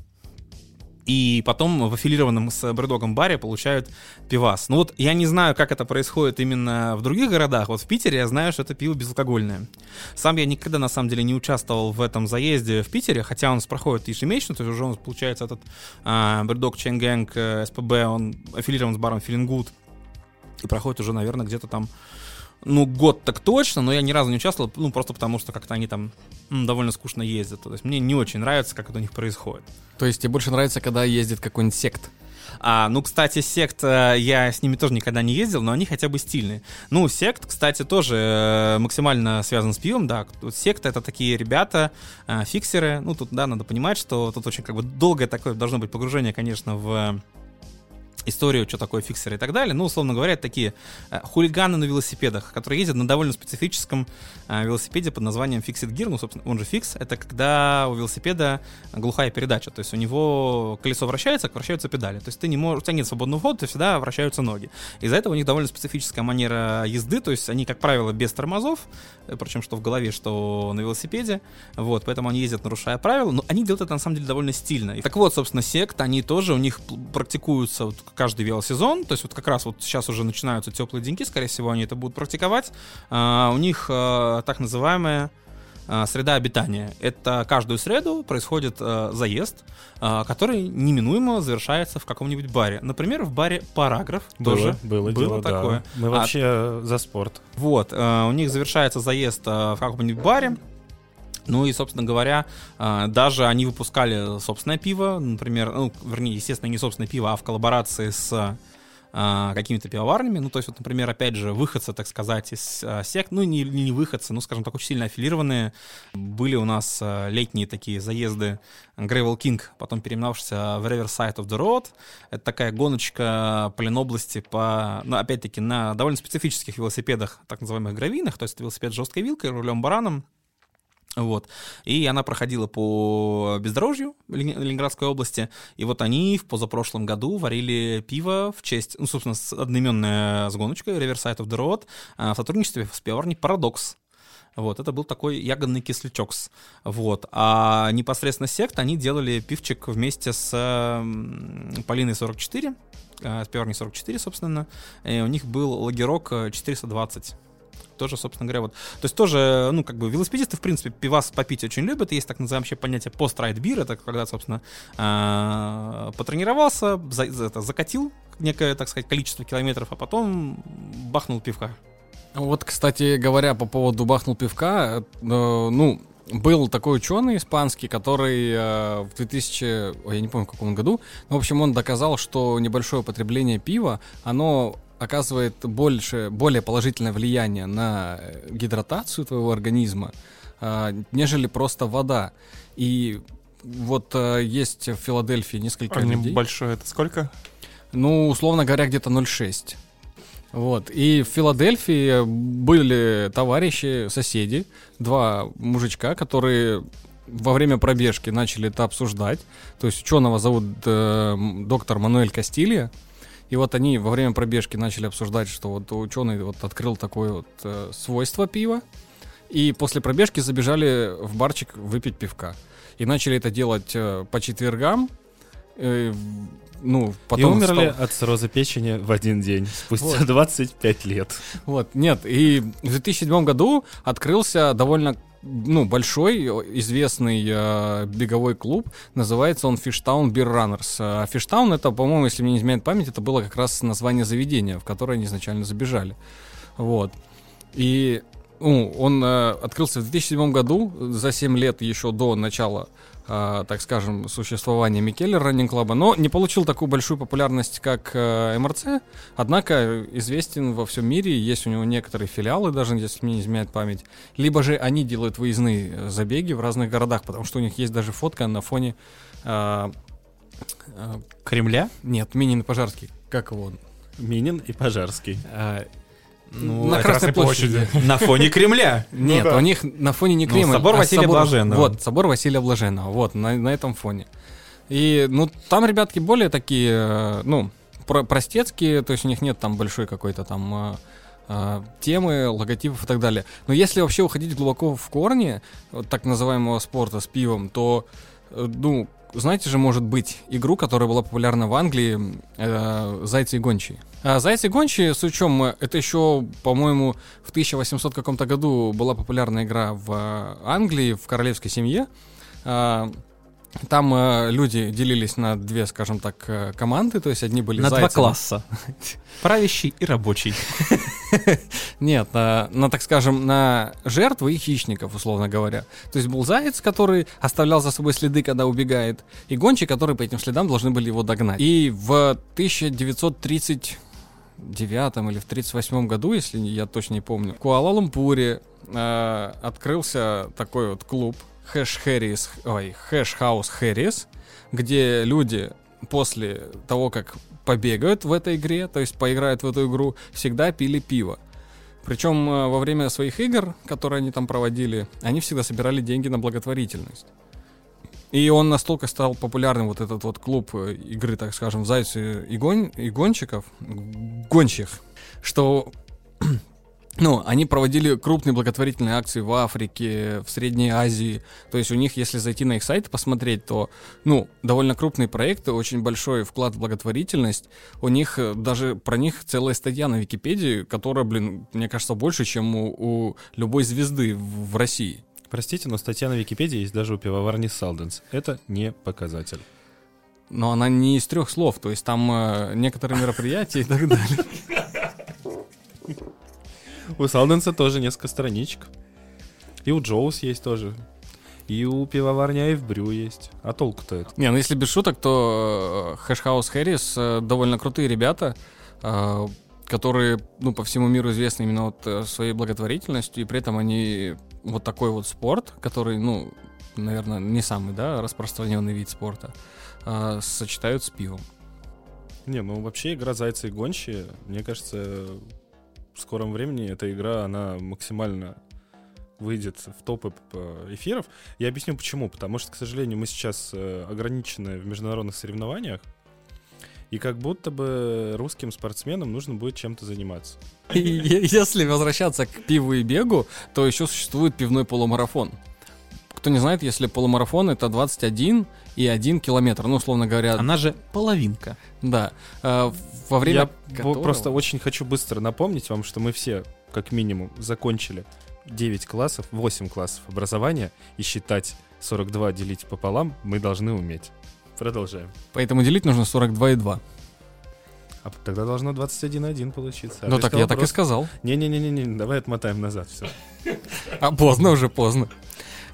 и потом в аффилированном с бредогом баре получают пивас. Ну вот я не знаю, как это происходит именно в других городах. Вот в Питере я знаю, что это пиво безалкогольное. Сам я никогда на самом деле не участвовал в этом заезде в Питере, хотя он проходит ежемесячно, то есть уже нас получается этот бредог Chain Gang э, СПБ, он аффилирован с баром Good и проходит уже, наверное, где-то там ну, год так точно, но я ни разу не участвовал, ну, просто потому что как-то они там м, довольно скучно ездят. То есть мне не очень нравится, как это у них происходит. То есть тебе больше нравится, когда ездит какой-нибудь сект? А, ну, кстати, сект, э, я с ними тоже никогда не ездил, но они хотя бы стильные. Ну, сект, кстати, тоже э, максимально связан с пивом, да. Тут Секта — это такие ребята, э, фиксеры. Ну, тут, да, надо понимать, что тут очень как бы долгое такое должно быть погружение, конечно, в историю, что такое фиксеры и так далее. Ну, условно говоря, это такие э, хулиганы на велосипедах, которые ездят на довольно специфическом велосипеде под названием Fixed Gear, ну, собственно, он же фикс. Это когда у велосипеда глухая передача, то есть у него колесо вращается, вращаются педали. То есть ты не можешь, у тебя нет свободного хода, то всегда вращаются ноги. Из-за этого у них довольно специфическая манера езды, то есть они, как правило, без тормозов, э, причем что в голове, что на велосипеде. Вот, поэтому они ездят, нарушая правила, но они делают это на самом деле довольно стильно. И так вот, собственно, сект, они тоже, у них практикуются вот каждый велосезон, то есть вот как раз вот сейчас уже начинаются теплые деньки, скорее всего, они это будут практиковать. А, у них а, так называемая а, среда обитания. Это каждую среду происходит а, заезд, а, который неминуемо завершается в каком-нибудь баре. Например, в баре «Параграф». Было, тоже было, было дело, да. такое. Мы А- вообще э, за спорт. Вот, э, у них завершается заезд э, в каком-нибудь баре. Ну и, собственно говоря, э, даже они выпускали собственное пиво, например, ну, вернее, естественно, не собственное пиво, а в коллаборации с э, какими-то пивоварнями. Ну, то есть, вот, например, опять же, выходцы, так сказать, из э, сект, ну, не, не выходцы, ну, скажем так, очень сильно аффилированные. Были у нас э, летние такие заезды Gravel King, потом переименовавшийся в Riverside of the Road. Это такая гоночка по Ленобласти по, ну, опять-таки, на довольно специфических велосипедах, так называемых гравийных, то есть велосипед с жесткой вилкой, рулем бараном. Вот. И она проходила по бездорожью Лени- Ленинградской области. И вот они в позапрошлом году варили пиво в честь, ну, собственно, с одноименная с гоночкой Riverside of the Road а, в сотрудничестве с пивоварней Парадокс. Вот, это был такой ягодный кислячок. Вот. А непосредственно сект они делали пивчик вместе с Полиной 44, э, с пивоварней 44, собственно. И у них был лагерок э, 420 тоже, собственно говоря, вот. То есть тоже, ну, как бы велосипедисты, в принципе, пивас попить очень любят. Есть так называемое понятие пост-райд бир. Это когда, собственно, а, потренировался, за- это, закатил некое, так сказать, количество километров, а потом бахнул пивка. Вот, кстати говоря, по поводу бахнул пивка, э, ну, был такой ученый испанский, который э, в 2000, ой, я не помню в каком году, но, в общем, он доказал, что небольшое употребление пива, оно оказывает больше, более положительное влияние на э, гидратацию твоего организма, э, нежели просто вода. И вот э, есть в Филадельфии несколько А людей. небольшое это сколько? Ну, условно говоря, где-то 0,6. Вот. И в Филадельфии были товарищи, соседи, два мужичка, которые во время пробежки начали это обсуждать. То есть ученого зовут э, доктор Мануэль Кастилья. И вот они во время пробежки начали обсуждать, что вот ученый вот открыл такое вот э, свойство пива. И после пробежки забежали в барчик выпить пивка. И начали это делать э, по четвергам. Э, ну, потом и умерли стал- от цирроза печени в один день, спустя Вот. 25 лет. Вот, нет, и в 2007 году открылся довольно ну, большой, известный э, беговой клуб. Называется он Beer Runners. А Fishtown это, по-моему, если мне не изменяет память, это было как раз название заведения, в которое они изначально забежали. Вот. И ну, он э, открылся в 2007 году, за 7 лет еще до начала, э, так скажем, существования Микеллер Раннинг Клаба, но не получил такую большую популярность, как э, МРЦ, однако известен во всем мире, есть у него некоторые филиалы, даже если мне не изменяет память, либо же они делают выездные забеги в разных городах, потому что у них есть даже фотка на фоне... э, э, Кремля? нет, Минин Пожарский, как его? Минин и Пожарский. Э, Ну, на на Красной Красной площади. площади. на фоне Кремля. Нет, да. у них на фоне не Ну, Кремль, собор а Василия Блаженного. Вот, собор Василия Блаженного, вот, на, на этом фоне. И, ну, там ребятки более такие, э, ну, про- простецкие, то есть у них нет там большой какой-то там э, э, темы, логотипов и так далее. Но если вообще уходить глубоко в корни вот так называемого спорта с пивом, то, ну, знаете же, может быть, игру, которая была популярна в Англии, э, «Зайцы и гончие». А «Зайцы и гончие», с учем, э, это еще, по-моему, в 1800 каком-то году была популярная игра в э, Англии, в королевской семье. А, Там э, люди делились на две, скажем так, э, команды, то есть одни были На два зайцами. класса. Правящий и рабочий. Нет, на, на, так скажем, на жертвы и хищников, условно говоря. То есть был заяц, который оставлял за собой следы, когда убегает, и гончие, которые по этим следам должны были его догнать. И в 1939 или в 38 году, если я точно не помню, в Куала-Лумпуре э, открылся такой вот клуб Хэш Хэрис, ой, Хэш Хаус Хэрис, где люди после того, как побегают в этой игре, то есть поиграют в эту игру, всегда пили пиво. Причем э, во время своих игр, которые они там проводили, они всегда собирали деньги на благотворительность. И он настолько стал популярным, вот этот вот клуб э, игры, так скажем, зайцы и, гонь, и гонщиков, гонщих, что ну, они проводили крупные благотворительные акции в Африке, в Средней Азии. То есть у них, если зайти на их сайт и посмотреть, то, ну, довольно крупные проекты, очень большой вклад в благотворительность. У них э, даже про них целая статья на Википедии, которая, блин, мне кажется, больше, чем у, у любой звезды в, в России. Простите, но статья на Википедии есть даже у пивоварни Салденс. Это не показатель. Но она не из трех слов, то есть там э, некоторые мероприятия и так далее. У Салденса тоже несколько страничек. И у Джоус есть тоже. И у пивоварни Айвбрю есть. А толку-то это? Не, ну если без шуток, то Хэшхаус Хэрис довольно крутые ребята, э, которые, ну, по всему миру известны именно вот э, своей благотворительностью, и при этом они вот такой вот спорт, который, ну, наверное, не самый, да, распространенный вид спорта, э, сочетают с пивом. Не, ну вообще игра «Зайцы и гончие», мне кажется, в скором времени эта игра, она максимально выйдет в топы эфиров. Я объясню почему. Потому что, к сожалению, мы сейчас э, ограничены в международных соревнованиях. И как будто бы русским спортсменам нужно будет чем-то заниматься. Если возвращаться к пиву и бегу, то еще существует пивной полумарафон. Кто не знает, если полумарафон это 21 и 1 километр, ну, условно говоря. Она же половинка. Да. Во время Я которого- просто очень хочу быстро напомнить вам, что мы все, как минимум, закончили 9 классов, 8 классов образования, и считать 42 делить пополам мы должны уметь. Продолжаем. Поэтому делить нужно 42,2. А тогда должно 21,1 получиться. А Ну так я так и просто- сказал. Не-не-не-не, давай отмотаем назад все. А поздно уже, поздно.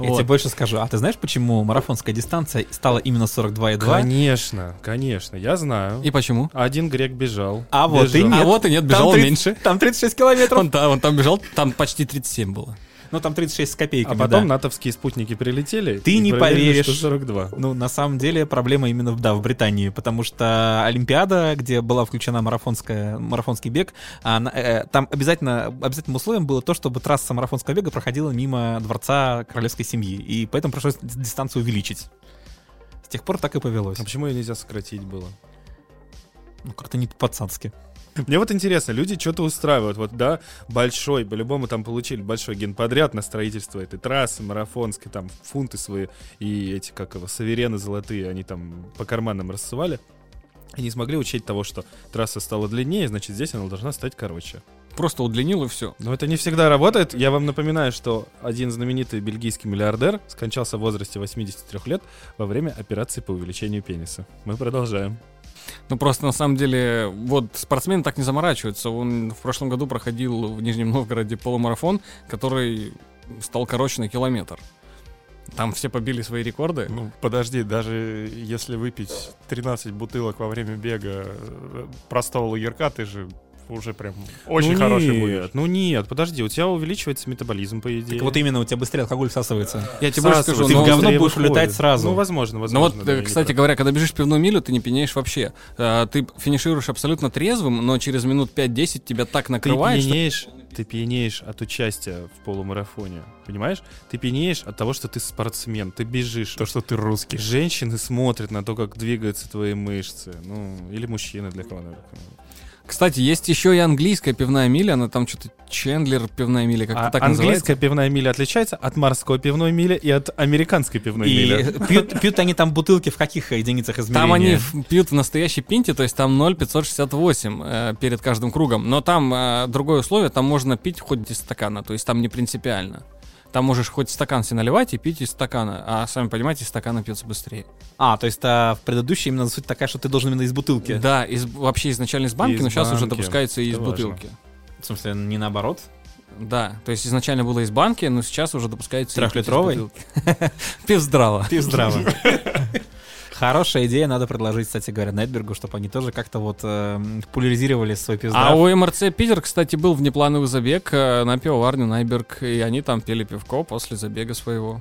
Я Вот. тебе больше скажу. А ты знаешь, почему марафонская дистанция стала именно 42,2? Конечно, конечно, я знаю. И почему? Один грек бежал. А вот и бежал. нет. А вот и нет, Там бежал 30 меньше. Там 36 километров. Он, да, он там бежал, там почти 37 было. Ну, там 36 с копейками, А потом да. натовские спутники прилетели. Ты не поверишь. что 42. Ну, на самом деле, проблема именно, да, в Британии, потому что Олимпиада, где была включена марафонская, марафонский бег, она, э, там обязательно, обязательным условием было то, чтобы трасса марафонского бега проходила мимо дворца королевской семьи, и поэтому пришлось ди- дистанцию увеличить. С тех пор так и повелось. А почему ее нельзя сократить было? Ну, как-то не по-пацански. Мне вот интересно, люди что-то устраивают. Вот, да, большой, по-любому там получили большой генподряд на строительство этой трассы марафонской, там фунты свои и эти, как его, саверены золотые, они там по карманам рассывали. И не смогли учесть того, что трасса стала длиннее, значит, здесь она должна стать короче. Просто удлинил и все. Но это не всегда работает. Я вам напоминаю, что один знаменитый бельгийский миллиардер скончался в возрасте 83 лет во время операции по увеличению пениса. Мы продолжаем. Ну просто на самом деле, вот спортсмены так не заморачиваются. Он в прошлом году проходил в Нижнем Новгороде полумарафон, который стал короче на километр. Там все побили свои рекорды. Ну, подожди, даже если выпить 13 бутылок во время бега э, простого лагерка, ты же уже прям очень ну хороший нет, будешь. Ну нет, подожди, у тебя увеличивается метаболизм, по идее. Так вот именно у тебя быстрее алкоголь всасывается. Я тебе больше скажу, ты в но- говно будешь улетать сразу. Ну, возможно, Ну возможно. вот, да, э, кстати говоря, когда бежишь пивную милю, ты не пьянеешь вообще. Э, Ты финишируешь абсолютно трезвым, но через минут 5-10 тебя так ты накрывает, что... пьянеешь, ты пьянеешь от участия в полумарафоне, понимаешь? Ты пьянеешь от того, что ты спортсмен, ты бежишь. То, что ты русский. Женщины смотрят на то, как двигаются твои мышцы, ну, или мужчины для кого Кстати, есть еще и английская пивная миля, она там что-то Чендлер пивная миля, как-то А так английская называется. пивная миля отличается от морской пивной мили и от американской пивной И мили. пьют, пьют они там бутылки в каких единицах измерения? Там они пьют в настоящей пинте, то есть там 0,568 э, перед каждым кругом. Но там э, другое условие, там можно пить хоть из стакана, то есть там не принципиально. Там можешь хоть стакан себе наливать и пить из стакана, а сами понимаете, из стакана пьется быстрее. А, то есть а, в предыдущей именно суть такая, что ты должен именно из бутылки. Да, из, вообще изначально из банки, Из но сейчас уже банки. допускается и из важно. бутылки. В смысле, не наоборот? Да, то есть изначально было из банки, но сейчас уже допускается... Трехлитровый? бутылки. Пивздрава. Хорошая идея, надо предложить, кстати говоря, Найтбергу, чтобы они тоже как-то вот э, популяризировали свой пиздрав. А у МРЦ Питер, кстати, был внеплановый забег э, на пивоварню Найберг, и они там пили пивко после забега своего.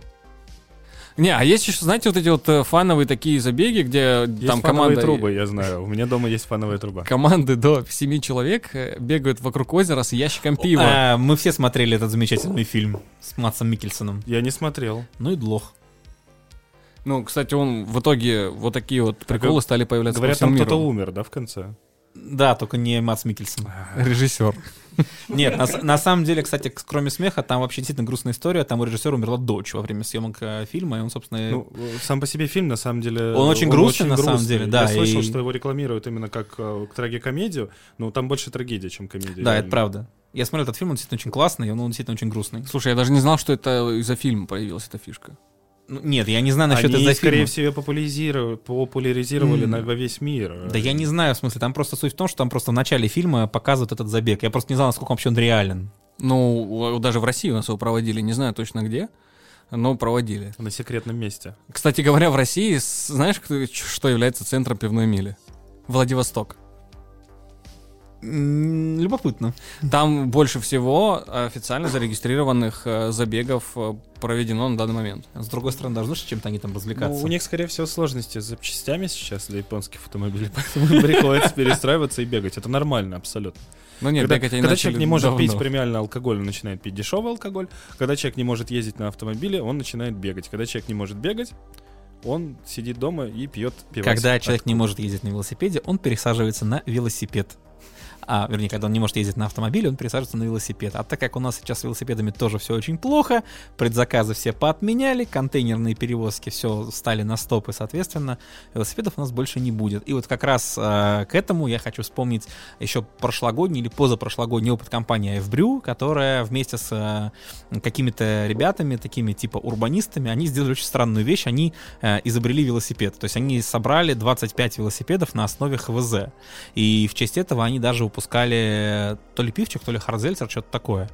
Не, а есть еще, знаете, вот эти вот э, фановые такие забеги, где Есть там фановые команда... трубы, я знаю. У меня дома есть фановая труба. Команды до 7 человек э, бегают вокруг озера с ящиком пива. А, мы все смотрели этот замечательный фильм с Матсом Микельсоном. Я не смотрел. Ну и длох. Ну, кстати, он в итоге вот такие вот приколы стали появляться Говорят, по всему там кто-то умер, да, в конце? Да, только не Матс Микельсон. Режиссер. Нет, на, на самом деле, кстати, кроме смеха, там вообще действительно грустная история. Там у режиссера умерла дочь во время съемок э, фильма, и он, собственно... Ну, сам по себе фильм, на самом деле... Он очень грустный, на самом деле, да, Я слышал, и- что его рекламируют именно как э, трагикомедию, но там больше трагедия, чем комедия. да, реально. это правда. Я смотрел этот фильм, он действительно очень классный, и он, он действительно очень грустный. Слушай, я даже не знал, что это из-за фильма появилась эта фишка. Ну, нет, я не знаю насчет Они, из-за скорее фильма. всего, популяризировали, популяризировали М. на, во весь мир. Да я не знаю, в смысле, там просто суть в том, что там просто в начале фильма показывают этот забег. Я просто не знал, насколько вообще он реален. Ну, даже в России у нас его проводили, не знаю точно где, но проводили. На секретном месте. Кстати говоря, в России, знаешь, что является центром пивной мили? Владивосток. Любопытно. Там больше всего официально зарегистрированных э, забегов э, проведено на данный момент. С другой стороны, должны же чем-то они там Ну, развлекаться. у них, скорее всего, сложности с запчастями сейчас для японских автомобилей, поэтому им приходится перестраиваться и бегать. Это нормально, абсолютно. Ну нет, когда бегать они когда человек не может давно. пить премиальный алкоголь, он начинает пить дешевый алкоголь. Когда человек не может ездить на автомобиле, он начинает бегать. Когда человек не может бегать, он сидит дома и пьет пиво. Когда человек не может ездить на велосипеде, он пересаживается на велосипед. А, вернее, когда он не может ездить на автомобиле, он пересаживается на велосипед. А так как у нас сейчас с велосипедами тоже все очень плохо, предзаказы все поотменяли, контейнерные перевозки все стали на стоп, и, соответственно, велосипедов у нас больше не будет. И вот как раз э, к этому я хочу вспомнить еще прошлогодний или позапрошлогодний опыт компании FBrew, которая вместе с э, какими-то ребятами, такими типа урбанистами, они сделали очень странную вещь, они э, изобрели велосипед. То есть они собрали 25 велосипедов на основе ХВЗ. И в честь этого они даже выпускали то ли пивчик, то ли хардзельцер, что-то такое.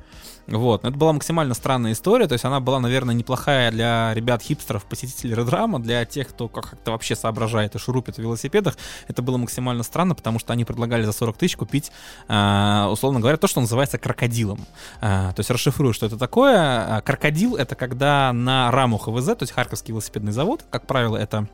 Вот. Но это была максимально странная история, то есть она была, наверное, неплохая для ребят-хипстеров, посетителей редрама, для тех, кто как-то вообще соображает и шурупит в велосипедах. Это было максимально странно, потому что они предлагали за 40 тысяч купить, а, условно говоря, то, что называется крокодилом. А, То есть расшифрую, что это такое. А, Крокодил — это когда на раму ХВЗ, то есть Харьковский велосипедный завод, как правило, это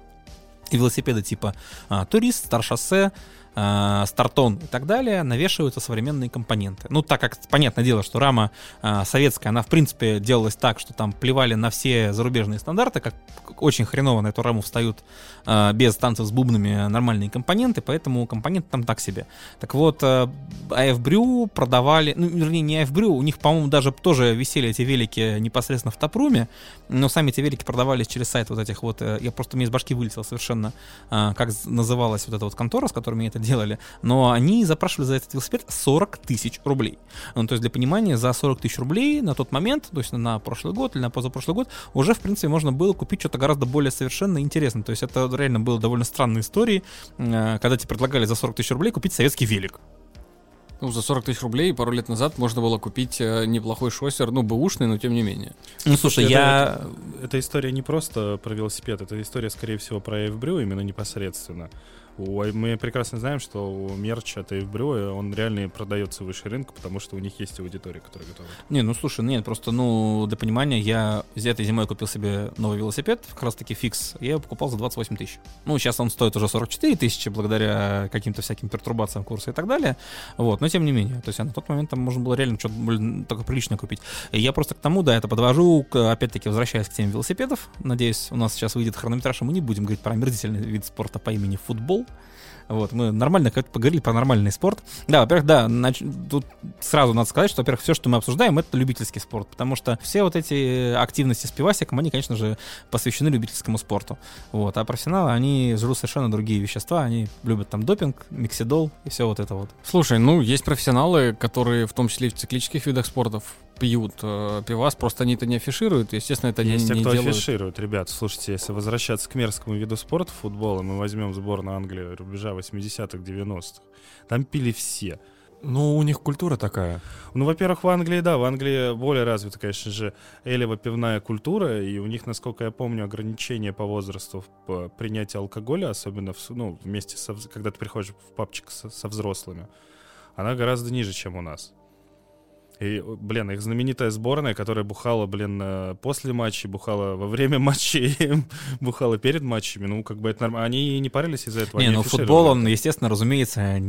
велосипеды типа а, Турист, Старшоссе, а, Стартон и так далее, навешиваются современные компоненты. Ну, так как, понятное дело, что рама а, советская, она, в принципе, делалась так, что там плевали на все зарубежные стандарты, как очень хреново на эту раму встают а, без танцев с бубнами нормальные компоненты, поэтому компоненты там так себе. Так вот, а, AF продавали, ну, вернее, не AF у них, по-моему, даже тоже висели эти велики непосредственно в Топруме, но сами эти велики продавались через сайт вот этих вот, э, я просто мне из башки вылетел совершенно, а, как называлась вот эта вот контора, с которыми это делали, но они запрашивали за этот велосипед 40 тысяч рублей. Ну, то есть для понимания, за 40 тысяч рублей на тот момент, то есть на прошлый год или на позапрошлый год, уже, в принципе, можно было купить что-то гораздо более совершенно интересное. То есть это реально было довольно странные истории, э, когда тебе предлагали за 40 тысяч рублей купить советский велик. Ну, за 40 тысяч рублей пару лет назад можно было купить э, неплохой шоссер, ну, бэушный, но тем не менее. Ну, слушай, Это- я... это- Эта история не просто про велосипед, это история, скорее всего, про Эйвбрю именно непосредственно. Мы прекрасно знаем, что у мерч от Эйвбрю, он реально продается выше рынка, потому что у них есть аудитория, которая готова. Не, ну слушай, нет, просто, ну, для понимания, я этой зимой купил себе новый велосипед, как раз таки фикс, я его покупал за 28 тысяч. Ну, сейчас он стоит уже 44 тысячи, благодаря каким-то всяким пертурбациям курса и так далее, вот, но тем не менее, то есть а на тот момент там можно было реально что-то только прилично купить. И я просто к тому, да, это подвожу, к, опять-таки, возвращаясь к теме велосипедов, надеюсь, у нас сейчас выйдет хронометраж, и мы не будем говорить про омерзительный вид спорта по имени футбол, 嗯。Вот, мы нормально как поговорили про нормальный спорт. Да, во-первых, да, нач- тут сразу надо сказать, что, во-первых, все, что мы обсуждаем, это любительский спорт, потому что все вот эти активности с пивасиком, они, конечно же, посвящены любительскому спорту. Вот, а профессионалы, они жрут совершенно другие вещества, они любят там допинг, миксидол и все вот это вот. Слушай, ну, есть профессионалы, которые в том числе и в циклических видах спортов пьют э, пивас, просто они это не афишируют, естественно, это не, Есть те, не кто делают. афиширует. Ребят, слушайте, если возвращаться к мерзкому виду спорта, футбола, мы возьмем сборную Англии рубежа 80-х, 90-х. Там пили все. Ну, у них культура такая. Ну, во-первых, в Англии, да, в Англии более развита, конечно же, элево пивная культура, и у них, насколько я помню, ограничения по возрасту по принятию алкоголя, особенно в, ну, вместе со, когда ты приходишь в папчик со, со взрослыми, она гораздо ниже, чем у нас. И, блин, их знаменитая сборная, которая бухала, блин, э, после матчей, бухала во время матчей, бухала перед матчами, ну, как бы это нормально. Они не парились из-за этого. Не, ну футбол, он, естественно, разумеется,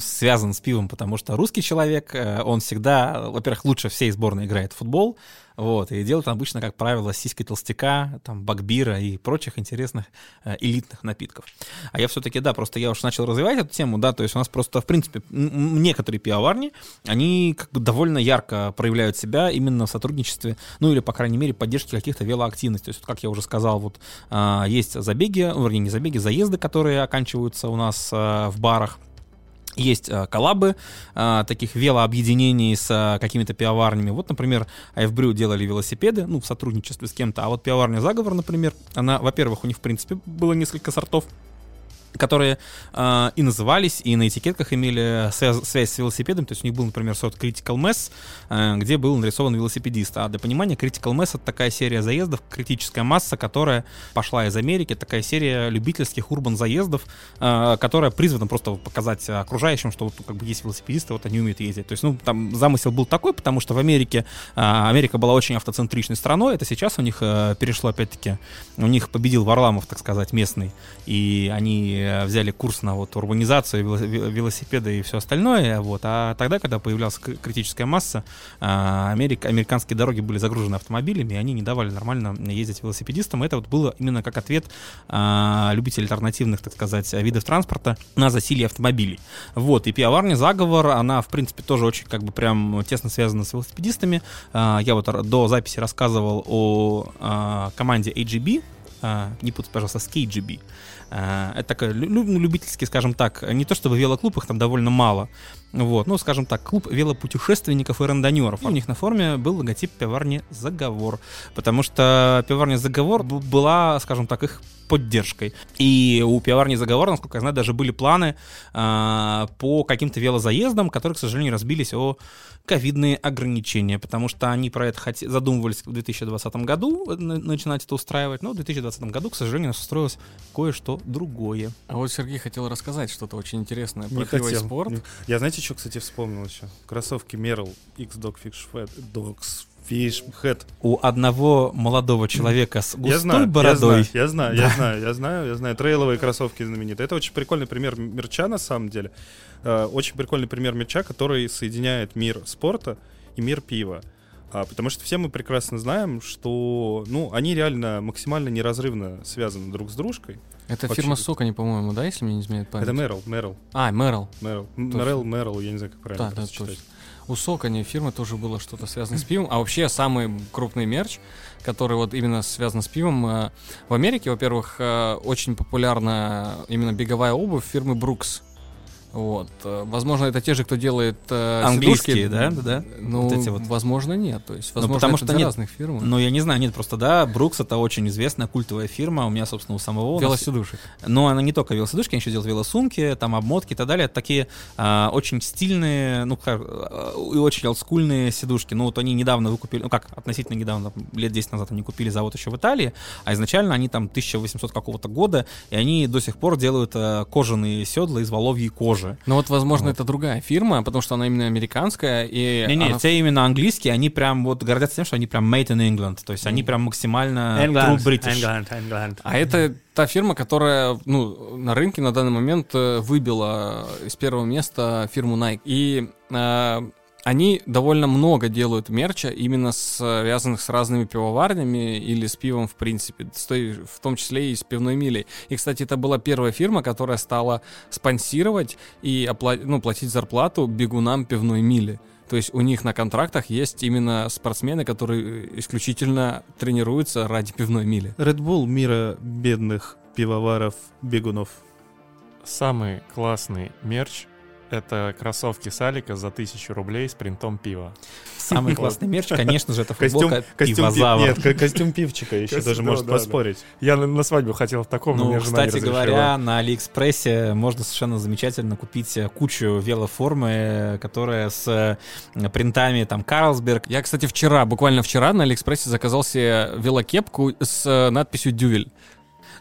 связан с пивом, потому что русский человек, э, он всегда, во-первых, лучше всей сборной играет в футбол, вот, и делает он обычно, как правило, с сиськой толстяка, там, багбира и прочих интересных э, элитных напитков. А я все-таки, да, просто я уж начал развивать эту тему, да, то есть у нас просто, в принципе, некоторые пивоварни, они как бы довольно ярко проявляют себя именно в сотрудничестве, ну или, по крайней мере, поддержке каких-то велоактивностей. То есть, как я уже сказал, вот а, есть забеги, вернее, не забеги, заезды, которые оканчиваются у нас а, в барах. Есть а, коллабы а, таких велообъединений с а, какими-то пивоварнями. Вот, например, Айфбрю делали велосипеды, ну, в сотрудничестве с кем-то. А вот пивоварня Заговор, например, она, во-первых, у них, в принципе, было несколько сортов которые а, и назывались, и на этикетках имели связ- связь с велосипедом. То есть у них был, например, сорт Critical Mass, а, где был нарисован велосипедист. А для понимания, Critical Mass — это такая серия заездов, критическая масса, которая пошла из Америки. Такая серия любительских урбан-заездов, а, которая призвана просто показать окружающим, что вот как бы есть велосипедисты, вот они умеют ездить. То есть, ну, там замысел был такой, потому что в Америке а, Америка была очень автоцентричной страной. Это сейчас у них э, перешло, опять-таки, у них победил Варламов, так сказать, местный, и они э, взяли курс на вот урбанизацию, вело- ве- велосипеды и все остальное, вот. А тогда, когда появлялась критическая масса, а, Америка, американские дороги были загружены автомобилями, и они не давали нормально ездить велосипедистам. Это вот было именно как ответ а, любителей альтернативных, так сказать, видов транспорта на засилие автомобилей. Вот, и пивоварня «Заговор», она, в принципе, тоже очень как бы прям тесно связана с велосипедистами. А, Я вот до записи рассказывал о команде AGB, не путать, пожалуйста, с KGB. А, Это такой ну, любительский, скажем так, не то чтобы велоклуб, их там довольно мало, вот, ну, скажем так, клуб велопутешественников и рандонеров. У них на форме был логотип пивоварни «Заговор», потому что пивоварня «Заговор» была, скажем так, их поддержкой. И у пивоварни «Заговор», насколько я знаю, даже были планы а, по каким-то велозаездам, которые, к сожалению, разбились о ковидные ограничения, потому что они про это хоте- задумывались в 2020 году э, на- начинать это устраивать, но в 2020 году, к сожалению, у нас устроилось кое-что другое. А вот Сергей хотел рассказать что-то очень интересное Не про и хотел. спорт. Не- Я знаете, что, кстати, вспомнил еще? Кроссовки Merrell X Dog Fish Head. Dogs Fish Head. У одного молодого человека с Я густой знаю, бородой. я знаю, я знаю, я знаю, я знаю, я знаю. Трейловые кроссовки знаменитые. Это очень прикольный пример мерча, на самом деле. Э, Очень прикольный пример мерча, который соединяет мир спорта и мир пива. А, потому что все мы прекрасно знаем, что ну, они реально максимально неразрывно связаны друг с дружкой. Это Вообще- фирма Сокони, по-моему, да, если мне не изменяет память? Это Merrell, Merrell, А, Мерл. Точно. Merrell, Merrell, я не знаю, как правильно Да, да, точно. У Сокони фирмы тоже было что-то связано с пивом. А вообще самый крупный мерч, который вот именно связан с пивом, э, в Америке, во-первых, э, очень популярна именно беговая обувь фирмы Brooks. Вот. э, Возможно, это те же, кто делает э, Английские, сидушки. да, да, да? Ну, Вот эти вот. возможно, нет. То есть, возможно, потому это что нет. разных фирм. Ну, я не знаю, нет, просто, да, Брукс это очень известная культовая фирма, у меня, собственно, у самого... у нас- Велосидушек. Но она не только велосидушки, они еще делают велосумки, там обмотки и так далее. Это такие а, очень стильные, ну, как, а, и очень олдскульные сидушки. Ну, вот они недавно выкупили, ну, как, относительно недавно, лет 10 назад они купили завод еще в Италии, а изначально они там 1800 какого-то года, и они до сих пор делают а, кожаные седла из воловьей кожи. Ну вот, возможно, это другая фирма, потому что она именно американская. И Не-не, она- те именно английские, они прям вот гордятся тем, что они прям made in England, то есть они прям максимально true British. А это та фирма, которая ну, на рынке на данный момент э, выбила из первого места фирму Nike. И э, они довольно много делают мерча, именно связанных с разными пивоварнями или с пивом в принципе, в том числе и с пивной милей. И, кстати, это была первая фирма, которая стала спонсировать и опла- ну, платить зарплату бегунам пивной мили. То есть у них на контрактах есть именно спортсмены, которые исключительно тренируются ради пивной мили. Red Bull мира бедных пивоваров, бегунов. Самый классный мерч Это кроссовки Салика за тысячу рублей с принтом пива. Самый классный мерч, конечно же, это Костюм, футболка пивозавр. нет, ко- костюм пивчика еще Костюм, даже да, может да, поспорить. Я на, свадьбу хотел в таком, но Ну, мне жена не кстати говоря, на Алиэкспрессе можно совершенно замечательно купить э, кучу велоформы, которая с э, принтами там Карлсберг. Я, кстати, вчера, буквально вчера на Алиэкспрессе заказал себе велокепку с э, надписью «Дювель».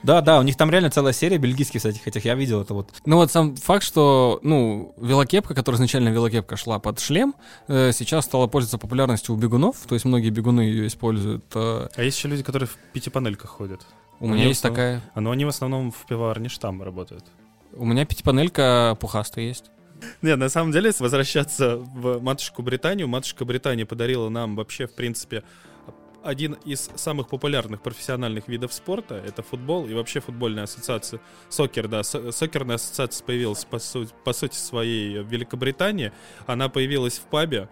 Да, да, у них там реально целая серия бельгийских этих, этих я видел это вот. Ну вот сам факт, что, ну, велокепка, которая изначально велокепка шла под шлем, э, сейчас стала пользоваться популярностью у бегунов, то есть многие бегуны ее используют. э, А есть еще люди, которые в пятипанельках ходят. у Ну, меня есть в основном- такая... А но они в основном в пивоварне штамм работают. У меня пятипанелька пухастая есть. Нет, на самом деле, если возвращаться в матушку Британию, матушка Британия подарила нам вообще, в принципе, один из самых популярных профессиональных видов спорта. Это футбол и вообще футбольная ассоциация. Сокер, да. со- Сокерная ассоциация появилась, по, су- по сути своей, в Великобритании. Она появилась в пабе.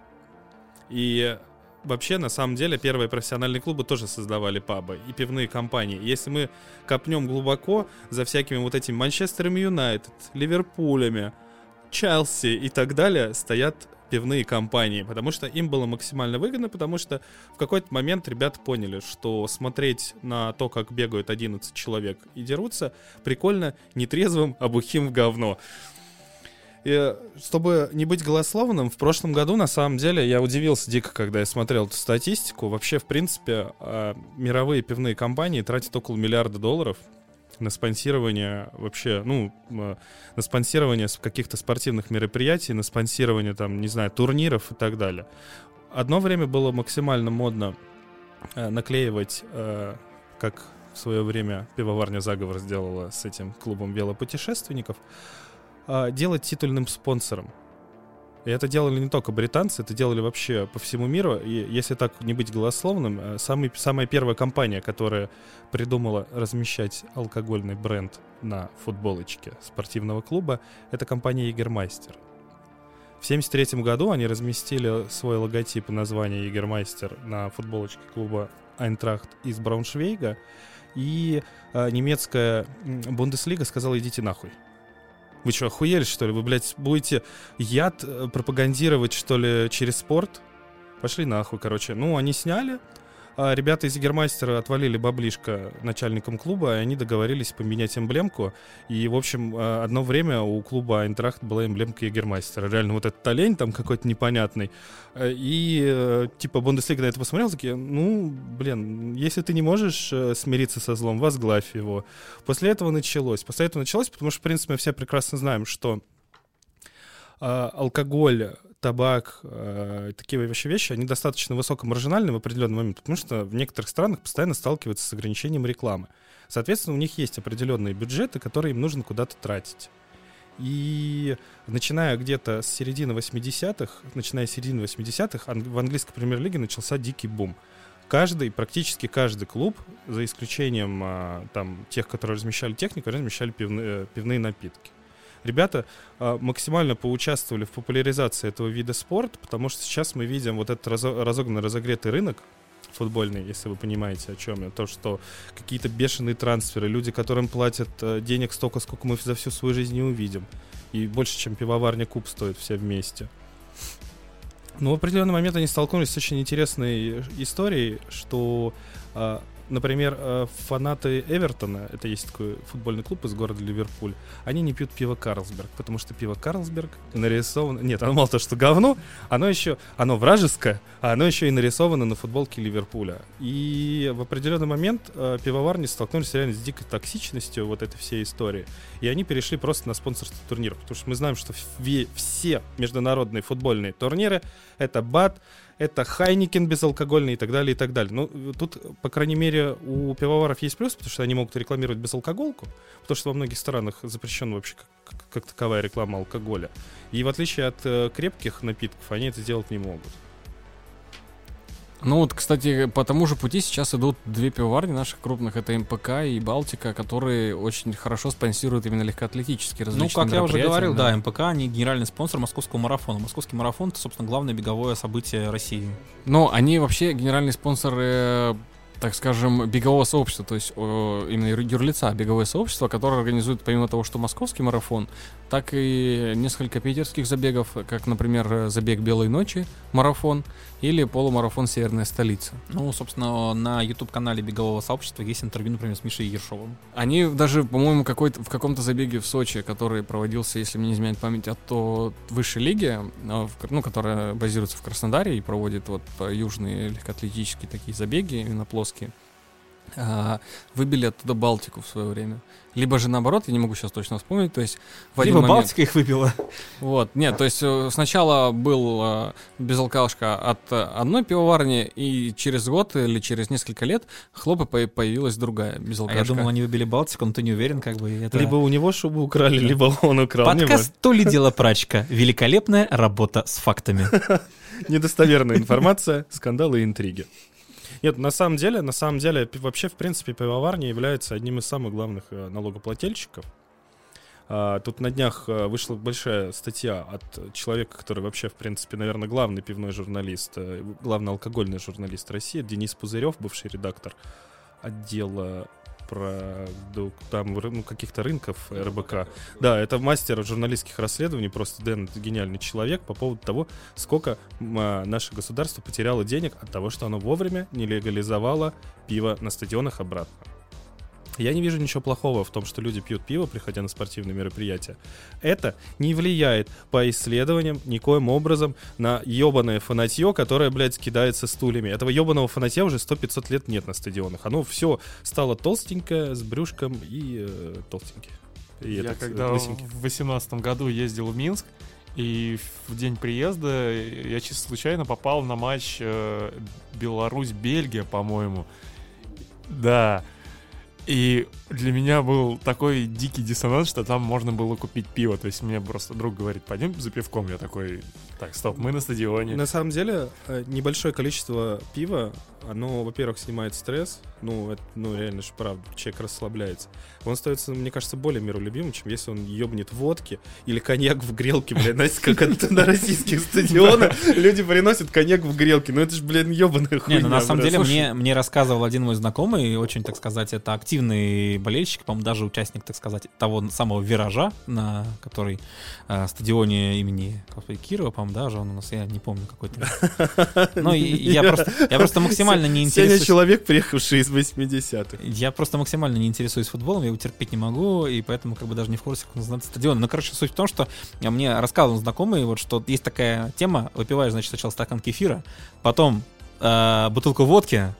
И вообще, на самом деле, первые профессиональные клубы тоже создавали пабы и пивные компании. Если мы копнем глубоко за всякими вот этими Манчестером Юнайтед, Ливерпулями, Челси и так далее стоят пивные компании, потому что им было максимально выгодно, потому что в какой-то момент ребята поняли, что смотреть на то, как бегают 11 человек и дерутся, прикольно нетрезвым, а бухим в говно. И, э, чтобы не быть голословным, в прошлом году, на самом деле, я удивился дико, когда я смотрел эту статистику. Вообще, в принципе, а, мировые пивные компании тратят около миллиарда долларов на спонсирование вообще, ну, на спонсирование каких-то спортивных мероприятий, на спонсирование, там, не знаю, турниров и так далее. Одно время было максимально модно э, наклеивать, э, как в свое время пивоварня «Заговор» сделала с этим клубом велопутешественников, э, делать титульным спонсором. И это делали не только британцы, это делали вообще по всему миру. И если так не быть голословным, э, самый, самая первая компания, которая придумала размещать алкогольный бренд на футболочке спортивного клуба, это компания Егермайстер. В 1973 году они разместили свой логотип и название Егермайстер на футболочке клуба Айнтрахт из Брауншвейга, и э, немецкая Бундеслига сказала, идите нахуй. Вы что, охуели, что ли? Вы, блядь, будете яд э, пропагандировать, что ли, через спорт? Пошли нахуй, короче. Ну, они сняли. А ребята из Егермастера отвалили баблишко начальникам клуба, и они договорились поменять эмблемку. И, в общем, э, одно время у клуба Айнтрахт была эмблемка Егермастера. Реально, вот этот олень там какой-то непонятный. Э, И, э, типа, Бундеслига на это посмотрел, такие, ну, блин, если ты не можешь э, смириться со злом, возглавь его. После этого началось. После этого началось, потому что, в принципе, мы все прекрасно знаем, что а, алкоголь, табак, э, такие вообще вещи, они достаточно высокомаржинальны в определенный момент, потому что в некоторых странах постоянно сталкиваются с ограничением рекламы. Соответственно, у них есть определенные бюджеты, которые им нужно куда-то тратить. И начиная где-то с середины 80-х, начиная с середины 80-х, ан- в английской премьер-лиге начался дикий бум. Каждый, практически каждый клуб, за исключением а, там тех, которые размещали технику, размещали пивные, э, пивные напитки. Ребята а, максимально поучаствовали в популяризации этого вида спорта, потому что сейчас мы видим вот этот разо- разогнанный, разогретый рынок футбольный, если вы понимаете, о чем я. То, что какие-то бешеные трансферы, люди, которым платят э, денег столько, сколько мы за всю свою жизнь не увидим. И больше, чем пивоварня Куб стоит все вместе. Но в определенный момент они столкнулись с очень интересной историей, что, а, например, а, фанаты Эвертона, это есть такой футбольный клуб из города Ливерпуль, они не пьют пиво Карлсберг, потому что пиво Карлсберг нарисовано... Нет, оно мало того, что говно, оно еще... Оно вражеское, а оно еще и нарисовано на футболке Ливерпуля. И в определенный момент а, пивоварни столкнулись реально с дикой токсичностью вот этой всей истории. И они перешли просто на спонсорство турниров. Потому что мы знаем, что все международные футбольные турниры — это БАТ, это Хайникен безалкогольный и так далее, и так далее. Ну, тут, по крайней мере, у пивоваров есть плюс, потому что они могут рекламировать безалкогольку, потому что во многих странах запрещена вообще как- как таковая реклама алкоголя. И в отличие от э, крепких напитков, они это сделать не могут. Ну вот, кстати, по тому же пути сейчас идут две пивоварни наших крупных, это МПК и Балтика, которые очень хорошо спонсируют именно легкоатлетические Ну, различные как я уже говорил, да, МПК, они генеральный спонсор московского марафона. Московский марафон — это, собственно, главное беговое событие России. Но они вообще генеральный спонсор э, так скажем, бегового сообщества, то есть о, именно юрлица беговое сообщество, которое организует помимо того, что московский марафон, так и несколько питерских забегов, как, например, забег «Белой ночи», марафон, или полумарафон «Северная столица». Ну, собственно, на YouTube-канале бегового сообщества есть интервью, например, с Мишей Ершовым. Они даже, по-моему, какой-то, в каком-то забеге в Сочи, который проводился, если мне не изменяет память, от то высшей лиги, а, ну, которая базируется в Краснодаре и проводит вот южные легкоатлетические такие забеги, именно плоские, выбили оттуда Балтику в свое время. Либо же наоборот, я не могу сейчас точно вспомнить, то есть в Либо момент... Балтика их выбила. Вот, нет, то есть э, сначала был э, безалкашка от одной пивоварни, и через год или через несколько лет хлопа появилась другая безалкашка. А я думал, они выбили Балтику, но ты не уверен, как бы это... Либо у него шубу украли, либо он украл. Подкаст «То ли дело прачка». Великолепная работа с фактами. Недостоверная информация, скандалы и интриги. Нет, на самом деле, на самом деле, вообще, в принципе, пивоварня является одним из самых главных э, налогоплательщиков. А, тут на днях э, вышла большая статья от человека, который вообще, в принципе, наверное, главный пивной журналист, э, главный алкогольный журналист России, Денис Пузырев, бывший редактор отдела продукт, там, ну, каких-то рынков РБК. Да, это мастер журналистских расследований, просто Дэн гениальный человек по поводу того, сколько а, наше государство потеряло денег от того, что оно вовремя не легализовало пиво на стадионах обратно. Я не вижу ничего плохого в том, что люди пьют пиво, приходя на спортивные мероприятия. Это не влияет по исследованиям никоим образом на ебаное фанатье, которое, блядь, кидается стульями. Этого ебаного фанатья уже 100-500 лет нет на стадионах. Оно все стало толстенькое, с брюшком и э, толстенькое. И Я этот, когда лысенький. в 18 году ездил в Минск, и в день приезда я чисто случайно попал на матч э, Беларусь-Бельгия, по-моему. Да, и для меня был такой дикий диссонанс, что там можно было купить пиво. То есть мне просто друг говорит, пойдем за пивком. Я такой, так, стоп, мы на стадионе. На самом деле, э, небольшое количество пива, оно, во-первых, снимает стресс. Ну, это, ну, реально же правда, человек расслабляется. Он становится, мне кажется, более миролюбимым, чем если он ебнет водки или коньяк в грелке, блядь, знаете, как это на российских стадионах люди приносят коньяк в грелке. Ну, это же, блин, ебаная хуйня. Не, ну, на самом деле, мне, мне рассказывал один мой знакомый, очень, так сказать, это активный болельщик, по-моему, даже участник, так сказать, того самого виража, на который э, стадионе имени Кирова, по-моему, даже он у нас, я не помню какой-то. Ну, я просто, я просто максимально не интересуюсь... человек, приехавший из 80-х. Я просто максимально не интересуюсь футболом, я его терпеть не могу, и поэтому как бы даже не в курсе, как называется стадион. Но, короче, суть в том, что мне рассказывал знакомый, вот, что есть такая тема, выпиваешь, значит, сначала стакан кефира, потом э, бутылку водки,